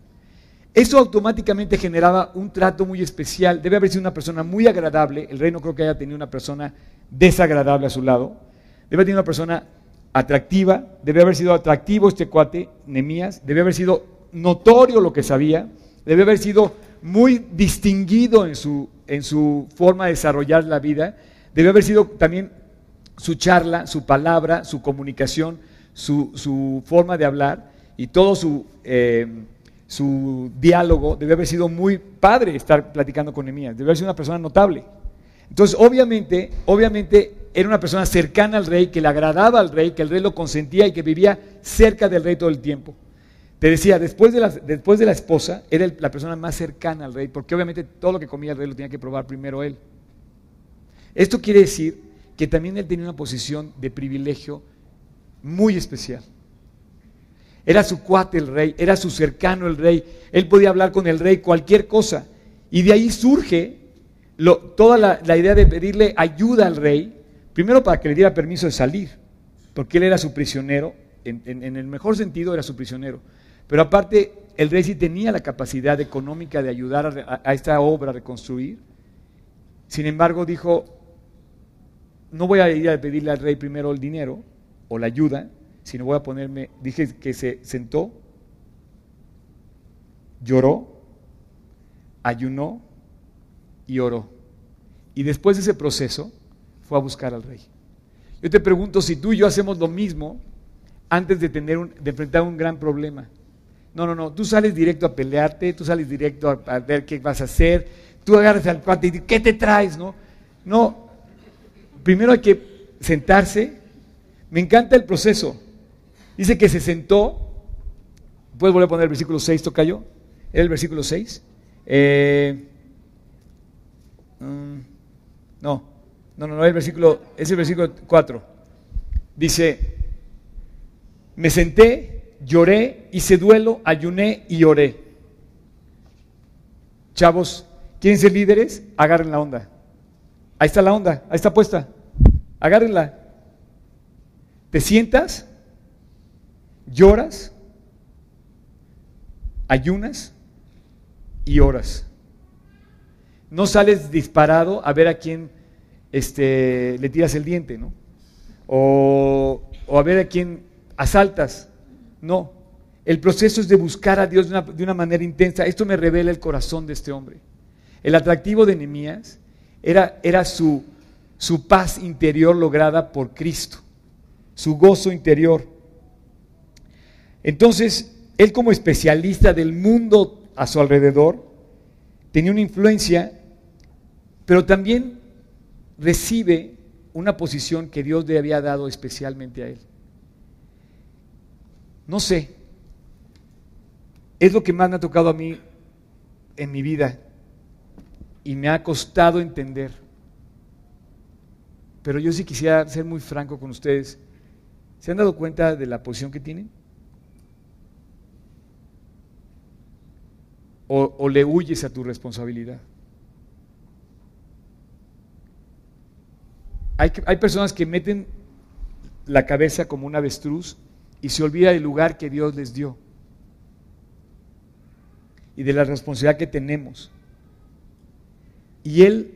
[SPEAKER 1] Eso automáticamente generaba un trato muy especial. Debe haber sido una persona muy agradable. El rey no creo que haya tenido una persona desagradable a su lado. Debe haber tenido una persona atractiva. Debe haber sido atractivo este cuate, Nemías. Debe haber sido notorio lo que sabía. Debe haber sido muy distinguido en su, en su forma de desarrollar la vida. Debe haber sido también su charla, su palabra, su comunicación, su, forma de hablar y todo su, eh, su diálogo. Debe haber sido muy padre estar platicando con Nehemías. Debe haber sido una persona notable. Entonces, obviamente, obviamente era una persona cercana al rey, que le agradaba al rey, que el rey lo consentía y que vivía cerca del rey todo el tiempo. Te decía, después de la, después de la esposa, era la persona más cercana al rey, porque obviamente todo lo que comía el rey lo tenía que probar primero él. Esto quiere decir que también él tenía una posición de privilegio muy especial. Era su cuate el rey, era su cercano el rey, él podía hablar con el rey cualquier cosa. Y de ahí surge toda la, idea de pedirle ayuda al rey, primero para que le diera permiso de salir, porque él era su prisionero, en el mejor sentido era su prisionero. Pero aparte, el rey sí tenía la capacidad económica de ayudar a, esta obra a reconstruir. Sin embargo, dijo, no voy a ir a pedirle al rey primero el dinero o la ayuda, sino voy a ponerme, dije que se sentó, lloró, ayunó y oró. Y después de ese proceso fue a buscar al rey. Yo te pregunto si tú y yo hacemos lo mismo antes de, tener de enfrentar un gran problema. No, no, no. Tú sales directo a pelearte, tú sales directo a, ver qué vas a hacer. Tú agarras al cuate y dices, ¿qué te traes? No, no. Primero hay que sentarse. Me encanta el proceso. Dice que se sentó. ¿Puedes volver a poner el versículo 6, Tocayo? ¿Era el versículo 6? Eh, mm, no, no, no, no, el versículo, es el versículo 4. Dice, me senté lloré, hice duelo, ayuné y oré. Chavos, ¿quieren ser líderes? Agarren la onda. Ahí está la onda, ahí está puesta. Agárrenla. Te sientas, lloras, ayunas y oras. No sales disparado a ver a quién este, le tiras el diente, ¿no? O, o a ver a quién asaltas. No, el proceso es de buscar a Dios de una, manera intensa. Esto me revela el corazón de este hombre. El atractivo de Nehemías era, era su, su paz interior lograda por Cristo, su gozo interior. Entonces, él como especialista del mundo a su alrededor, tenía una influencia, pero también recibe una posición que Dios le había dado especialmente a él. No sé. Es lo que más me ha tocado a mí en mi vida y me ha costado entender. Pero yo sí quisiera ser muy franco con ustedes. ¿Se han dado cuenta de la posición que tienen? O, le huyes a tu responsabilidad. Hay, hay personas que meten la cabeza como un avestruz y se olvida del lugar que Dios les dio y de la responsabilidad que tenemos. Y Él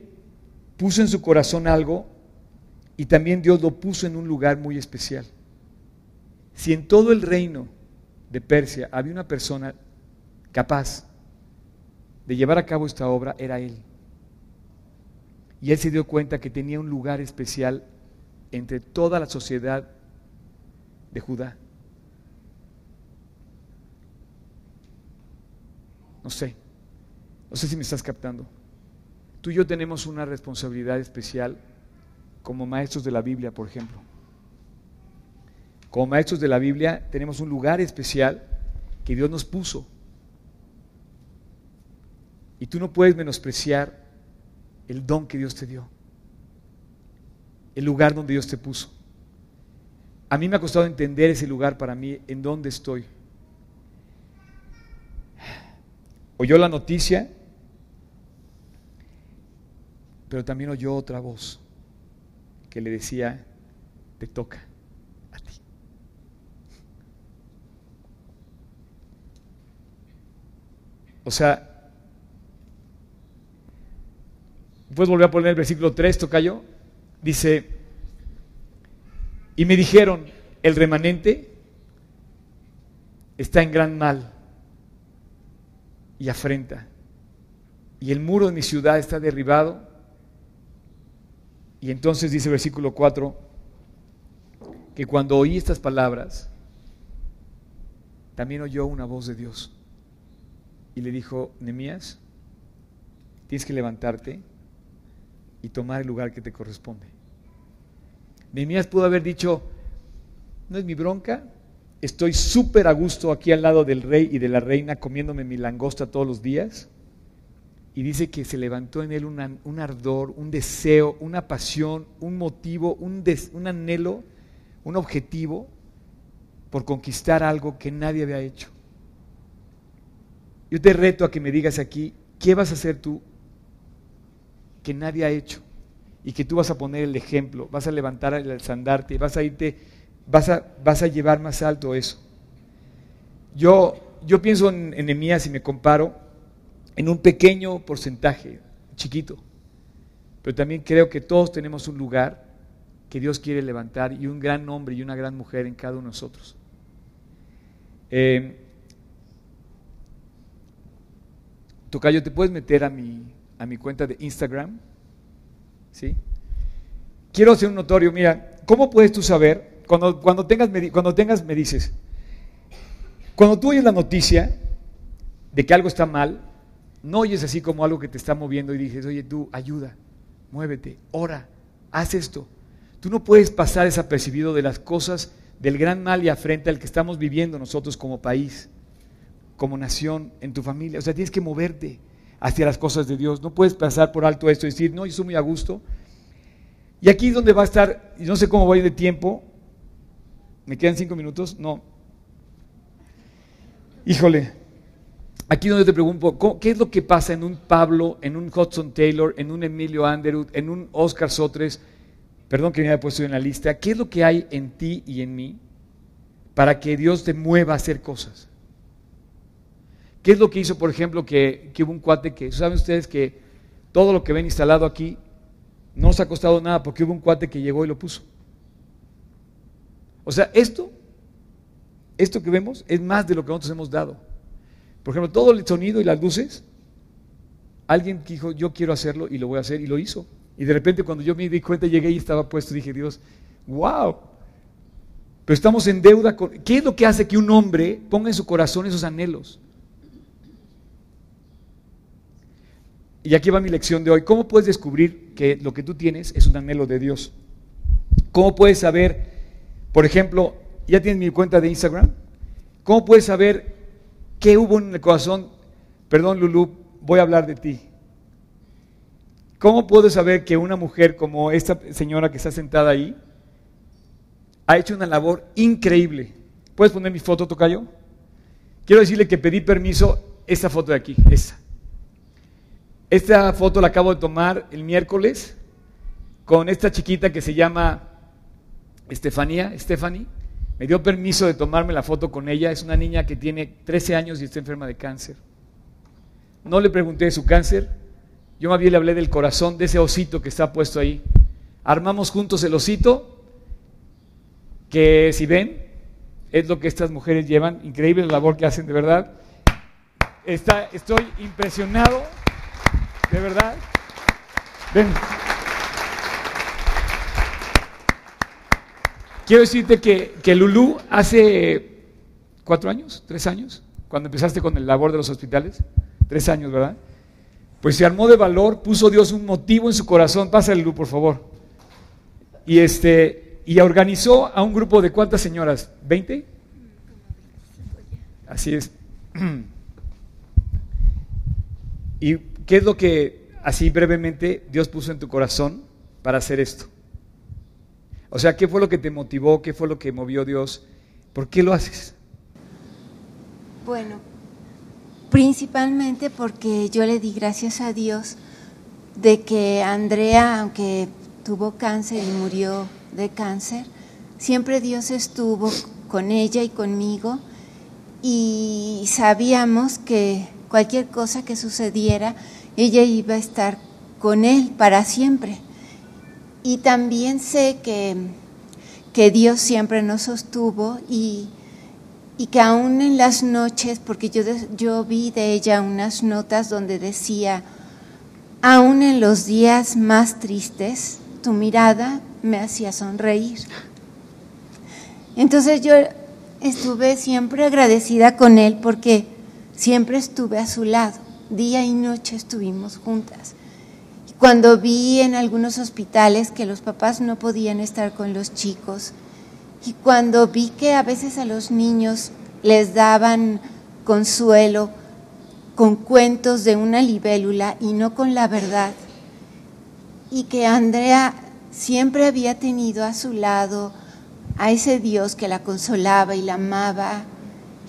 [SPEAKER 1] puso en su corazón algo y también Dios lo puso en un lugar muy especial. Si en todo el reino de Persia había una persona capaz de llevar a cabo esta obra, era Él. Y Él se dio cuenta que tenía un lugar especial entre toda la sociedad de Judá. No sé. No sé si me estás captando. Tú y yo tenemos una responsabilidad especial como maestros de la Biblia, por ejemplo. Como maestros de la Biblia tenemos un lugar especial que Dios nos puso. Y tú no puedes menospreciar el don que Dios te dio. El lugar donde Dios te puso. A mí me ha costado entender ese lugar para mí, en dónde estoy oyó la noticia, pero también oyó otra voz que le decía, te toca a ti. O sea, ¿puedes volver a poner el versículo 3, tocayo? Dice, y me dijeron, el remanente está en gran mal y afrenta, y el muro de mi ciudad está derribado. Y entonces dice el versículo 4, que cuando oí estas palabras, también oyó una voz de Dios y le dijo, Nemías, tienes que levantarte y tomar el lugar que te corresponde. Nemías pudo haber dicho, no es mi bronca, estoy súper a gusto aquí al lado del rey y de la reina comiéndome mi langosta todos los días. Y dice que se levantó en él un ardor, un deseo, una pasión, un motivo, un, un anhelo, un objetivo por conquistar algo que nadie había hecho. Yo te reto a que me digas aquí, ¿qué vas a hacer tú que nadie ha hecho? Y que tú vas a poner el ejemplo, vas a levantar el estandarte, vas a irte, vas a, vas a llevar más alto eso. Yo, yo pienso en enemías y me comparo en un pequeño porcentaje, chiquito, pero también creo que todos tenemos un lugar que Dios quiere levantar y un gran hombre y una gran mujer en cada uno de nosotros. Eh, Tocayo, ¿te puedes meter a mi, a mi cuenta de Instagram? ¿Sí? Quiero hacer un notorio, mira, ¿cómo puedes tú saber? Cuando, cuando, tengas, cuando tengas, me dices, cuando tú oyes la noticia de que algo está mal, no oyes así como algo que te está moviendo y dices, oye, tú ayuda, muévete, ora, haz esto. Tú no puedes pasar desapercibido de las cosas del gran mal y afrenta al que estamos viviendo nosotros como país, como nación, en tu familia. O sea, tienes que moverte hacia las cosas de Dios. No puedes pasar por alto esto y decir, no, yo estoy muy a gusto. Y aquí es donde va a estar, y no sé cómo voy de tiempo. ¿Me quedan cinco minutos? No. Híjole, aquí donde te pregunto, ¿qué es lo que pasa en un Pablo, en un Hudson Taylor, en un Emilio Anderud, en un Oscar Sotres? perdón que me haya puesto en la lista, ¿qué es lo que hay en ti y en mí para que Dios te mueva a hacer cosas? ¿Qué es lo que hizo, por ejemplo, que, hubo un cuate que, ¿saben ustedes que todo lo que ven instalado aquí no nos ha costado nada porque hubo un cuate que llegó y lo puso? O sea, esto, esto que vemos es más de lo que nosotros hemos dado. Por ejemplo, todo el sonido y las luces, alguien dijo, yo quiero hacerlo y lo voy a hacer y lo hizo. Y de repente cuando yo me di cuenta llegué y estaba puesto, dije, Dios, wow. Pero estamos en deuda con... ¿Qué es lo que hace que un hombre ponga en su corazón esos anhelos? Y aquí va mi lección de hoy. ¿Cómo puedes descubrir que lo que tú tienes es un anhelo de Dios? ¿Cómo puedes saber, por ejemplo, ya tienes mi cuenta de Instagram? ¿Cómo puedes saber qué hubo en el corazón? Perdón, Lulu, voy a hablar de ti. ¿Cómo puedo saber que una mujer como esta señora que está sentada ahí ha hecho una labor increíble? ¿Puedes poner mi foto, Tocayo? Quiero decirle que pedí permiso, esta foto de aquí, esta. Esta foto la acabo de tomar el miércoles con esta chiquita que se llama Estefanía, Stephanie. Me dio permiso de tomarme la foto con ella. Es una niña que tiene 13 años y está enferma de cáncer. No le pregunté de su cáncer, yo más bien le hablé del corazón de ese osito que está puesto ahí. Armamos juntos el osito, que si ven, es lo que estas mujeres llevan. Increíble la labor que hacen, de verdad. Está, estoy impresionado, de verdad. Ven. Quiero decirte que, que Lulú hace cuatro años, tres años, cuando empezaste con el labor de los hospitales, tres años, ¿verdad? Pues se armó de valor, puso Dios un motivo en su corazón. Pásale, luz, por favor. Y este y organizó a un grupo de cuántas señoras? ¿20? Así es. [CLEARS THROAT] ¿Y qué es lo que así brevemente Dios puso en tu corazón para hacer esto? O sea, ¿qué fue lo que te motivó? ¿Qué fue lo que movió Dios? ¿Por qué lo haces?
[SPEAKER 2] Bueno, principalmente porque yo le di gracias a Dios de que Andrea, aunque tuvo cáncer y murió de cáncer, siempre Dios estuvo con ella y conmigo y sabíamos que cualquier cosa que sucediera, ella iba a estar con él para siempre. Y también sé que, que Dios siempre nos sostuvo y, y que aún en las noches, porque yo, yo vi de ella unas notas donde decía, aún en los días más tristes, tu mirada me hacía sonreír. Entonces yo estuve siempre agradecida con él porque siempre estuve a su lado, día y noche estuvimos juntas. Cuando vi en algunos hospitales que los papás no podían estar con los chicos y cuando vi que a veces a los niños les daban consuelo con cuentos de una libélula y no con la verdad, y que Andrea siempre había tenido a su lado a ese Dios que la consolaba y la amaba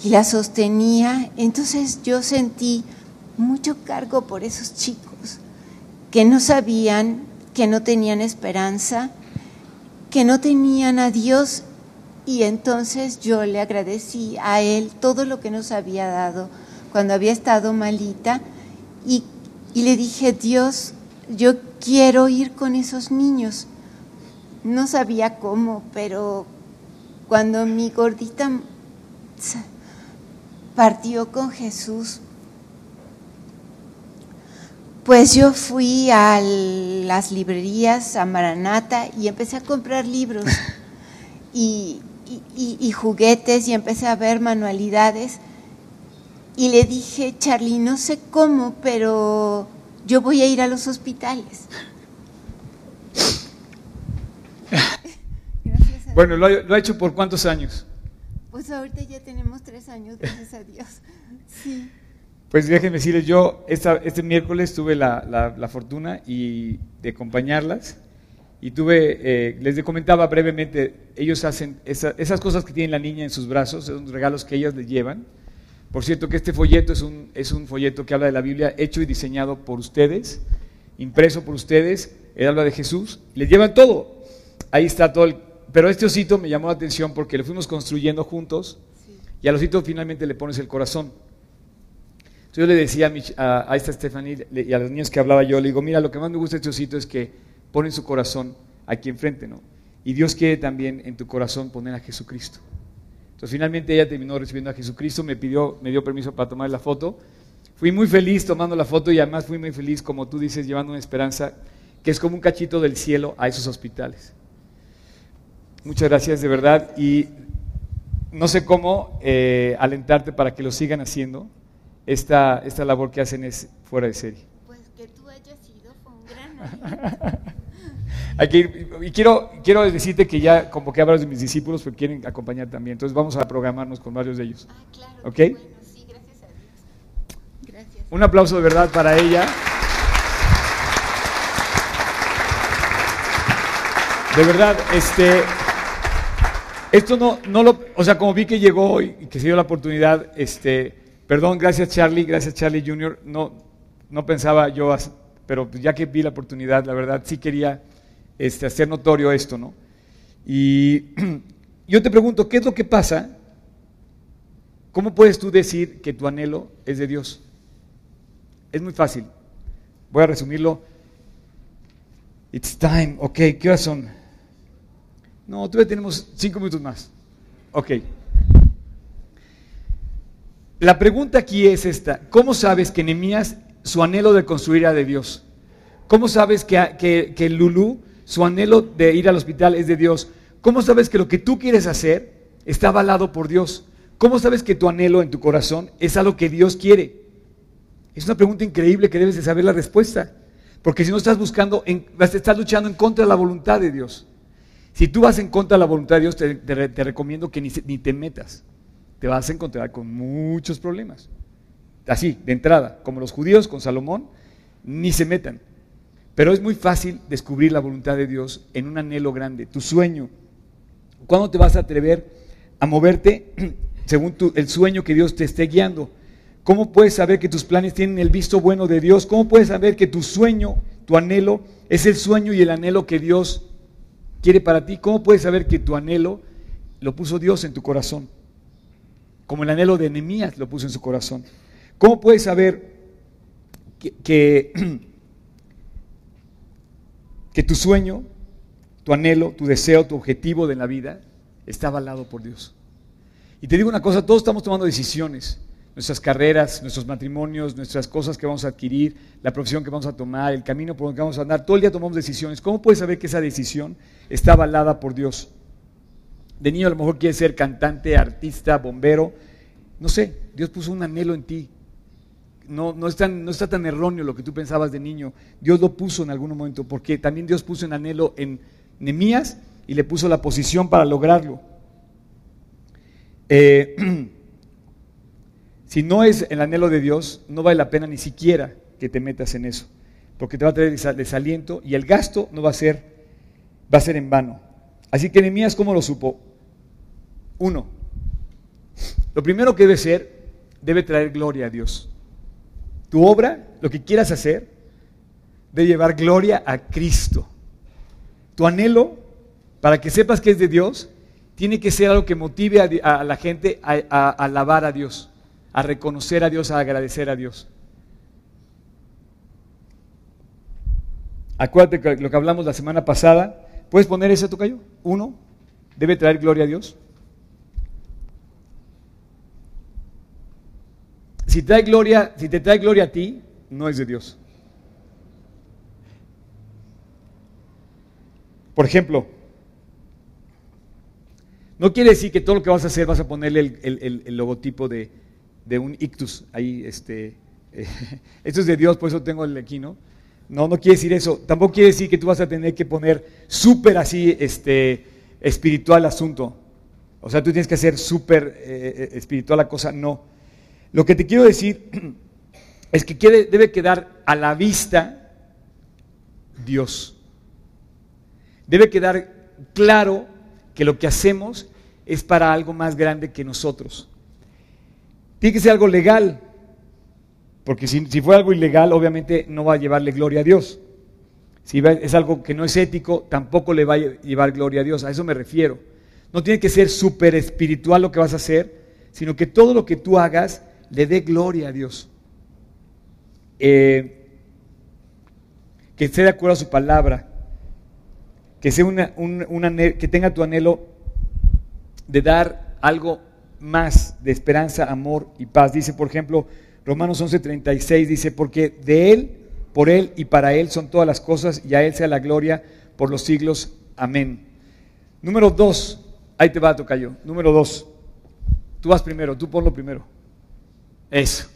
[SPEAKER 2] y la sostenía. Entonces yo sentí mucho cargo por esos chicos que no sabían, que no tenían esperanza, que no tenían a Dios y entonces yo le agradecí a Él todo lo que nos había dado cuando había estado malita y, y le dije, Dios, yo quiero ir con esos niños. No sabía cómo, pero cuando mi gordita partió con Jesús, pues yo fui a las librerías, a Maranata, y empecé a comprar libros [LAUGHS] y, y, juguetes y empecé a ver manualidades. Y le dije, Charlie, no sé cómo, pero yo voy a ir a los hospitales. [LAUGHS]
[SPEAKER 1] Bueno, ¿lo ha, hecho por cuántos años?
[SPEAKER 2] Pues ahorita ya tenemos tres años, gracias a Dios. [LAUGHS] Sí.
[SPEAKER 1] Pues déjenme decirles, yo este miércoles tuve la, fortuna y de acompañarlas y tuve, eh, les comentaba brevemente, ellos hacen esas cosas que tiene la niña en sus brazos, son regalos que ellas le llevan. Por cierto que este folleto es un, es un folleto que habla de la Biblia hecho y diseñado por ustedes, impreso por ustedes, él habla de Jesús, les llevan todo. Ahí está todo el pero este osito me llamó la atención porque lo fuimos construyendo juntos y al osito finalmente le pones el corazón. Entonces yo le decía a, esta Stephanie y a los niños que hablaba yo, le digo, mira, lo que más me gusta de este osito es que ponen su corazón aquí enfrente, ¿no? Y Dios quiere también en tu corazón poner a Jesucristo. Entonces finalmente ella terminó recibiendo a Jesucristo, me pidió, me dio permiso para tomar la foto. Fui muy feliz tomando la foto y además fui muy feliz, como tú dices, llevando una esperanza que es como un cachito del cielo a esos hospitales. Muchas gracias de verdad y no sé cómo eh, alentarte para que lo sigan haciendo. Esta, esta labor que hacen es fuera de serie.
[SPEAKER 2] Pues que tú hayas sido fue un gran [LAUGHS]
[SPEAKER 1] y quiero, quiero decirte que ya convoqué a varios de mis discípulos que quieren acompañar también. Entonces vamos a programarnos con varios de ellos.
[SPEAKER 2] Ah, claro.
[SPEAKER 1] ¿Ok?
[SPEAKER 2] Bueno, sí, gracias a Dios. Gracias.
[SPEAKER 1] Un aplauso de verdad para ella. De verdad, este, esto no, no lo, o sea, como vi que llegó y que se dio la oportunidad, este, perdón, gracias Charlie, gracias Charlie Jr., no, no pensaba yo, pero ya que vi la oportunidad, la verdad sí quería este, hacer notorio esto, ¿no? Y [CLEARS THROAT] yo te pregunto, ¿qué es lo que pasa? ¿Cómo puedes tú decir que tu anhelo es de Dios? Es muy fácil. Voy a resumirlo. It's time. Ok, ¿qué horas son? No, todavía tenemos cinco minutos más. Ok. La pregunta aquí es esta. ¿Cómo sabes que Nehemías, su anhelo de construir era de Dios? ¿Cómo sabes que, que, Lulú, su anhelo de ir al hospital es de Dios? ¿Cómo sabes que lo que tú quieres hacer está avalado por Dios? ¿Cómo sabes que tu anhelo en tu corazón es algo que Dios quiere? Es una pregunta increíble que debes de saber la respuesta. Porque si no estás buscando, estás luchando en contra de la voluntad de Dios. Si tú vas en contra de la voluntad de Dios, te, recomiendo que ni, te metas. Te vas a encontrar con muchos problemas. Así, de entrada, como los judíos con Salomón, ni se metan. Pero es muy fácil descubrir la voluntad de Dios en un anhelo grande, tu sueño. ¿Cuándo te vas a atrever a moverte [CLEARS THROAT] según el sueño que Dios te esté guiando? ¿Cómo puedes saber que tus planes tienen el visto bueno de Dios? ¿Cómo puedes saber que tu sueño, tu anhelo, es el sueño y el anhelo que Dios quiere para ti, ¿cómo puedes saber que tu anhelo lo puso Dios en tu corazón? Como el anhelo de Nehemías lo puso en su corazón. ¿Cómo puedes saber que, que, [CLEARS THROAT] tu sueño, tu anhelo, tu deseo, tu objetivo de la vida está avalado por Dios? Y te digo una cosa, todos estamos tomando decisiones, nuestras carreras, nuestros matrimonios, nuestras cosas que vamos a adquirir, la profesión que vamos a tomar, el camino por que vamos a andar, todo el día tomamos decisiones. ¿Cómo puedes saber que esa decisión está avalada por Dios? De niño a lo mejor quieres ser cantante, artista, bombero, no sé, Dios puso un anhelo en ti, no, no, no está tan erróneo lo que tú pensabas de niño. Dios lo puso en algún momento, porque también Dios puso en anhelo en Nemías y le puso la posición para lograrlo. Eh, [CLEARS THROAT] si no es el anhelo de Dios, no vale la pena ni siquiera que te metas en eso, porque te va a traer desaliento y el gasto no va a ser, va a ser en vano. Así que Nemías, ¿cómo lo supo? Uno, lo primero que debe ser, debe traer gloria a Dios tu obra, lo que quieras hacer, de llevar gloria a Cristo. Tu anhelo, para que sepas que es de Dios, tiene que ser algo que motive a, la gente a, alabar a Dios, a reconocer a Dios, a agradecer a Dios. Acuérdate que lo que hablamos la semana pasada. ¿Puedes poner ese tocayo? Uno, debe traer gloria a Dios. Si, trae gloria, si te trae gloria a ti, no es de Dios. Por ejemplo, no quiere decir que todo lo que vas a hacer vas a ponerle el, logotipo de, un ictus. Ahí, este, [LAUGHS] esto es de Dios, por eso tengo el aquí, ¿no? No, no quiere decir eso. Tampoco quiere decir que tú vas a tener que poner súper así, este, espiritual asunto. O sea, tú tienes que hacer súper eh, eh, espiritual la cosa. No. Lo que te quiero decir [CLEARS THROAT] es que debe quedar a la vista Dios. Debe quedar claro que lo que hacemos es para algo más grande que nosotros. Tiene que ser algo legal, porque si, fue algo ilegal, obviamente no va a llevarle gloria a Dios. Si es algo que no es ético, tampoco le va a llevar gloria a Dios. A eso me refiero. No tiene que ser súper espiritual lo que vas a hacer, sino que todo lo que tú hagas le dé gloria a Dios. Eh, que esté de acuerdo a su palabra, que, sea una, que tenga tu anhelo de dar algo más de esperanza, amor y paz. Dice, por ejemplo, Romanos 11:36 dice, porque de Él, por Él y para Él son todas las cosas y a Él sea la gloria por los siglos. Amén. Número dos, ahí te va, Tocayo. Número dos, tú vas primero, tú ponlo primero. Eso.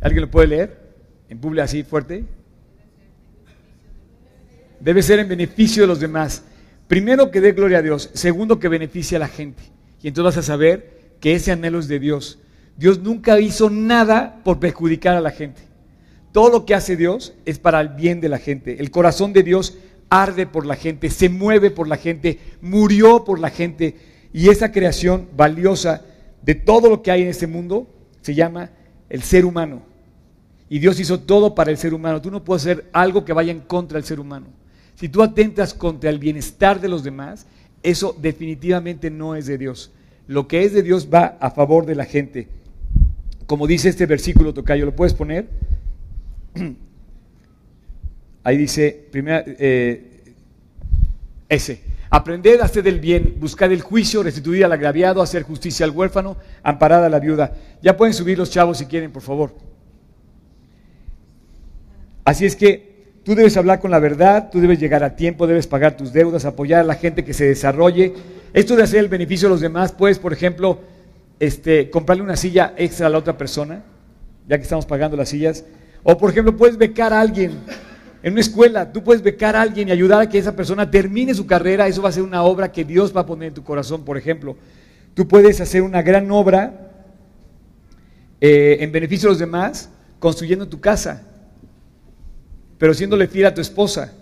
[SPEAKER 1] ¿Alguien lo puede leer? En público así fuerte. Debe ser en beneficio de los demás. Primero que dé gloria a Dios. Segundo que beneficie a la gente. Y entonces vas a saber que ese anhelo es de Dios. Dios nunca hizo nada por perjudicar a la gente. Todo lo que hace Dios es para el bien de la gente. El corazón de Dios arde por la gente, se mueve por la gente, murió por la gente. Y esa creación valiosa de todo lo que hay en este mundo se llama el ser humano. Y Dios hizo todo para el ser humano. Tú no puedes hacer algo que vaya en contra del ser humano. Si tú atentas contra el bienestar de los demás, eso definitivamente no es de Dios. Lo que es de Dios va a favor de la gente. Como dice este versículo, Tocayo, ¿lo puedes poner? [CLEARS THROAT] Ahí dice, primera, eh, ese. Aprended a hacer el bien, buscar el juicio, restituir al agraviado, hacer justicia al huérfano, amparar a la viuda. Ya pueden subir los chavos si quieren, por favor. Así es que tú debes hablar con la verdad, tú debes llegar a tiempo, debes pagar tus deudas, apoyar a la gente que se desarrolle. Esto de hacer el beneficio a los demás, puedes, por ejemplo, este, comprarle una silla extra a la otra persona, ya que estamos pagando las sillas. O, por ejemplo, puedes becar a alguien en una escuela, tú puedes becar a alguien y ayudar a que esa persona termine su carrera, eso va a ser una obra que Dios va a poner en tu corazón, por ejemplo. Tú puedes hacer una gran obra eh, en beneficio de los demás construyendo tu casa, pero siéndole fiel a tu esposa.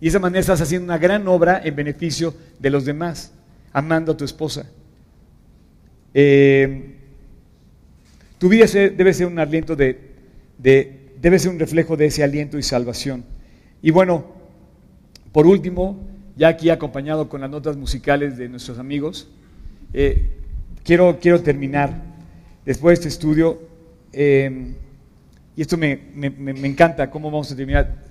[SPEAKER 1] Y de esa manera estás haciendo una gran obra en beneficio de los demás, amando a tu esposa. Eh, tu vida debe ser un aliento de debe ser un reflejo de ese aliento y salvación. Y bueno, por último, ya aquí acompañado con las notas musicales de nuestros amigos, eh, quiero, quiero terminar después de este estudio, eh, y esto me, encanta, cómo vamos a terminar,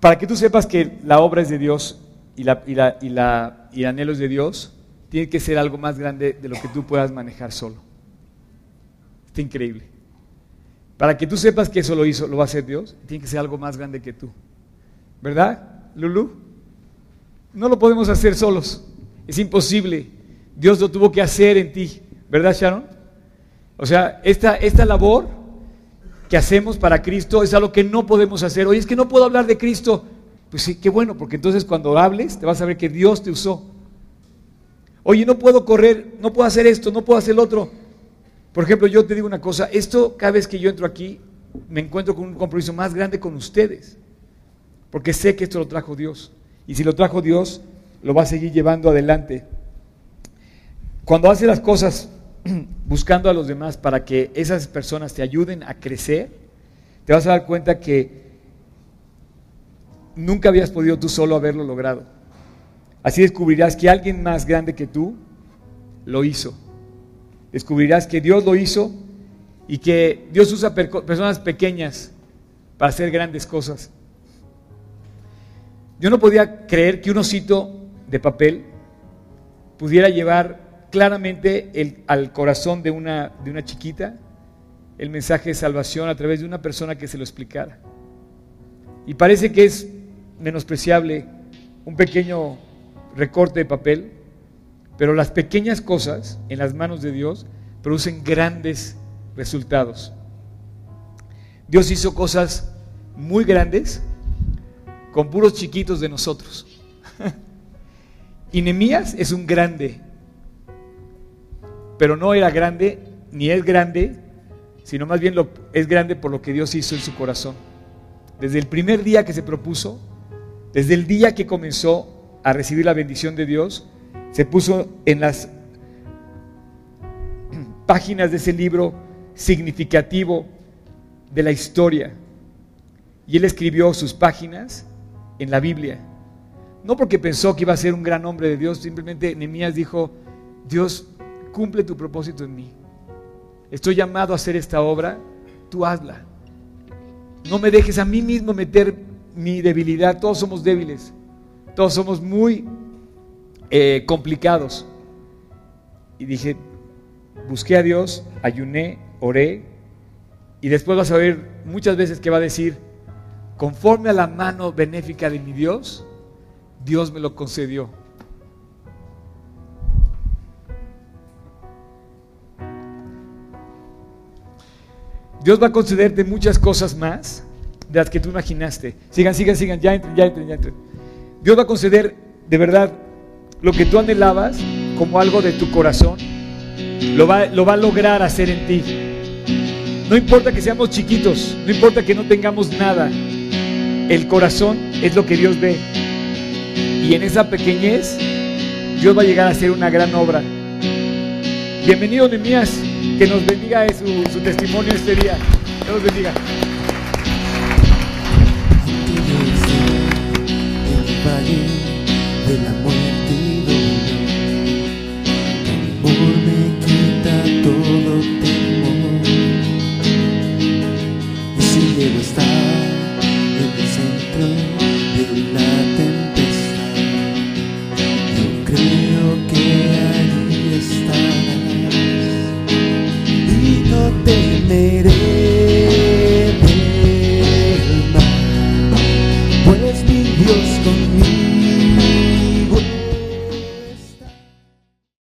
[SPEAKER 1] para que tú sepas que la obra es de Dios y, la, y, la, y, la, y el anhelo es de Dios, tiene que ser algo más grande de lo que tú puedas manejar solo. Está increíble. Para que tú sepas que eso lo hizo, lo va a hacer Dios, tiene que ser algo más grande que tú. ¿Verdad, Lulu? No lo podemos hacer solos. Es imposible. Dios lo tuvo que hacer en ti. ¿Verdad, Sharon? O sea, esta, esta labor que hacemos para Cristo es algo que no podemos hacer. Oye, es que no puedo hablar de Cristo. Pues sí, qué bueno, porque entonces cuando hables te vas a ver que Dios te usó. Oye, no puedo correr, no puedo hacer esto, no puedo hacer lo otro. Por ejemplo, yo te digo una cosa, esto cada vez que yo entro aquí me encuentro con un compromiso más grande con ustedes, porque sé que esto lo trajo Dios. Y si lo trajo Dios, lo va a seguir llevando adelante. Cuando hace las cosas [CLEARS THROAT] buscando a los demás para que esas personas te ayuden a crecer, te vas a dar cuenta que nunca habías podido tú solo haberlo logrado. Así descubrirás que alguien más grande que tú lo hizo. Descubrirás que Dios lo hizo y que Dios usa personas pequeñas para hacer grandes cosas. Yo no podía creer que un osito de papel pudiera llevar claramente al corazón de una, de una chiquita el mensaje de salvación a través de una persona que se lo explicara. Y parece que es menospreciable un pequeño recorte de papel, pero las pequeñas cosas en las manos de Dios producen grandes resultados. Dios hizo cosas muy grandes con puros chiquitos de nosotros. [LAUGHS] y Nemías es un grande pero no era grande, ni es grande, sino más bien lo, es grande por lo que Dios hizo en su corazón. Desde el primer día que se propuso, desde el día que comenzó a recibir la bendición de Dios, se puso en las [CLEARS THROAT] páginas de ese libro significativo de la historia. Y él escribió sus páginas en la Biblia. No porque pensó que iba a ser un gran hombre de Dios, simplemente Nehemías dijo, Dios, cumple tu propósito en mí. Estoy llamado a hacer esta obra, tú hazla. No me dejes a mí mismo meter mi debilidad, todos somos débiles, todos somos muy eh, complicados. Y dije, busqué a Dios, ayuné, oré, y después vas a ver muchas veces que va a decir, conforme a la mano benéfica de mi Dios, Dios me lo concedió. Dios va a concederte muchas cosas más de las que tú imaginaste. Sigan, sigan, sigan, ya entren, ya entren, ya entren. Dios va a conceder de verdad lo que tú anhelabas como algo de tu corazón. Lo va, lo va a lograr hacer en ti. No importa que seamos chiquitos, no importa que no tengamos nada. El corazón es lo que Dios ve. Y en esa pequeñez, Dios va a llegar a hacer una gran obra. Bienvenido, Nemías que nos bendiga su, su testimonio este día. Que nos bendiga.
[SPEAKER 3] Lady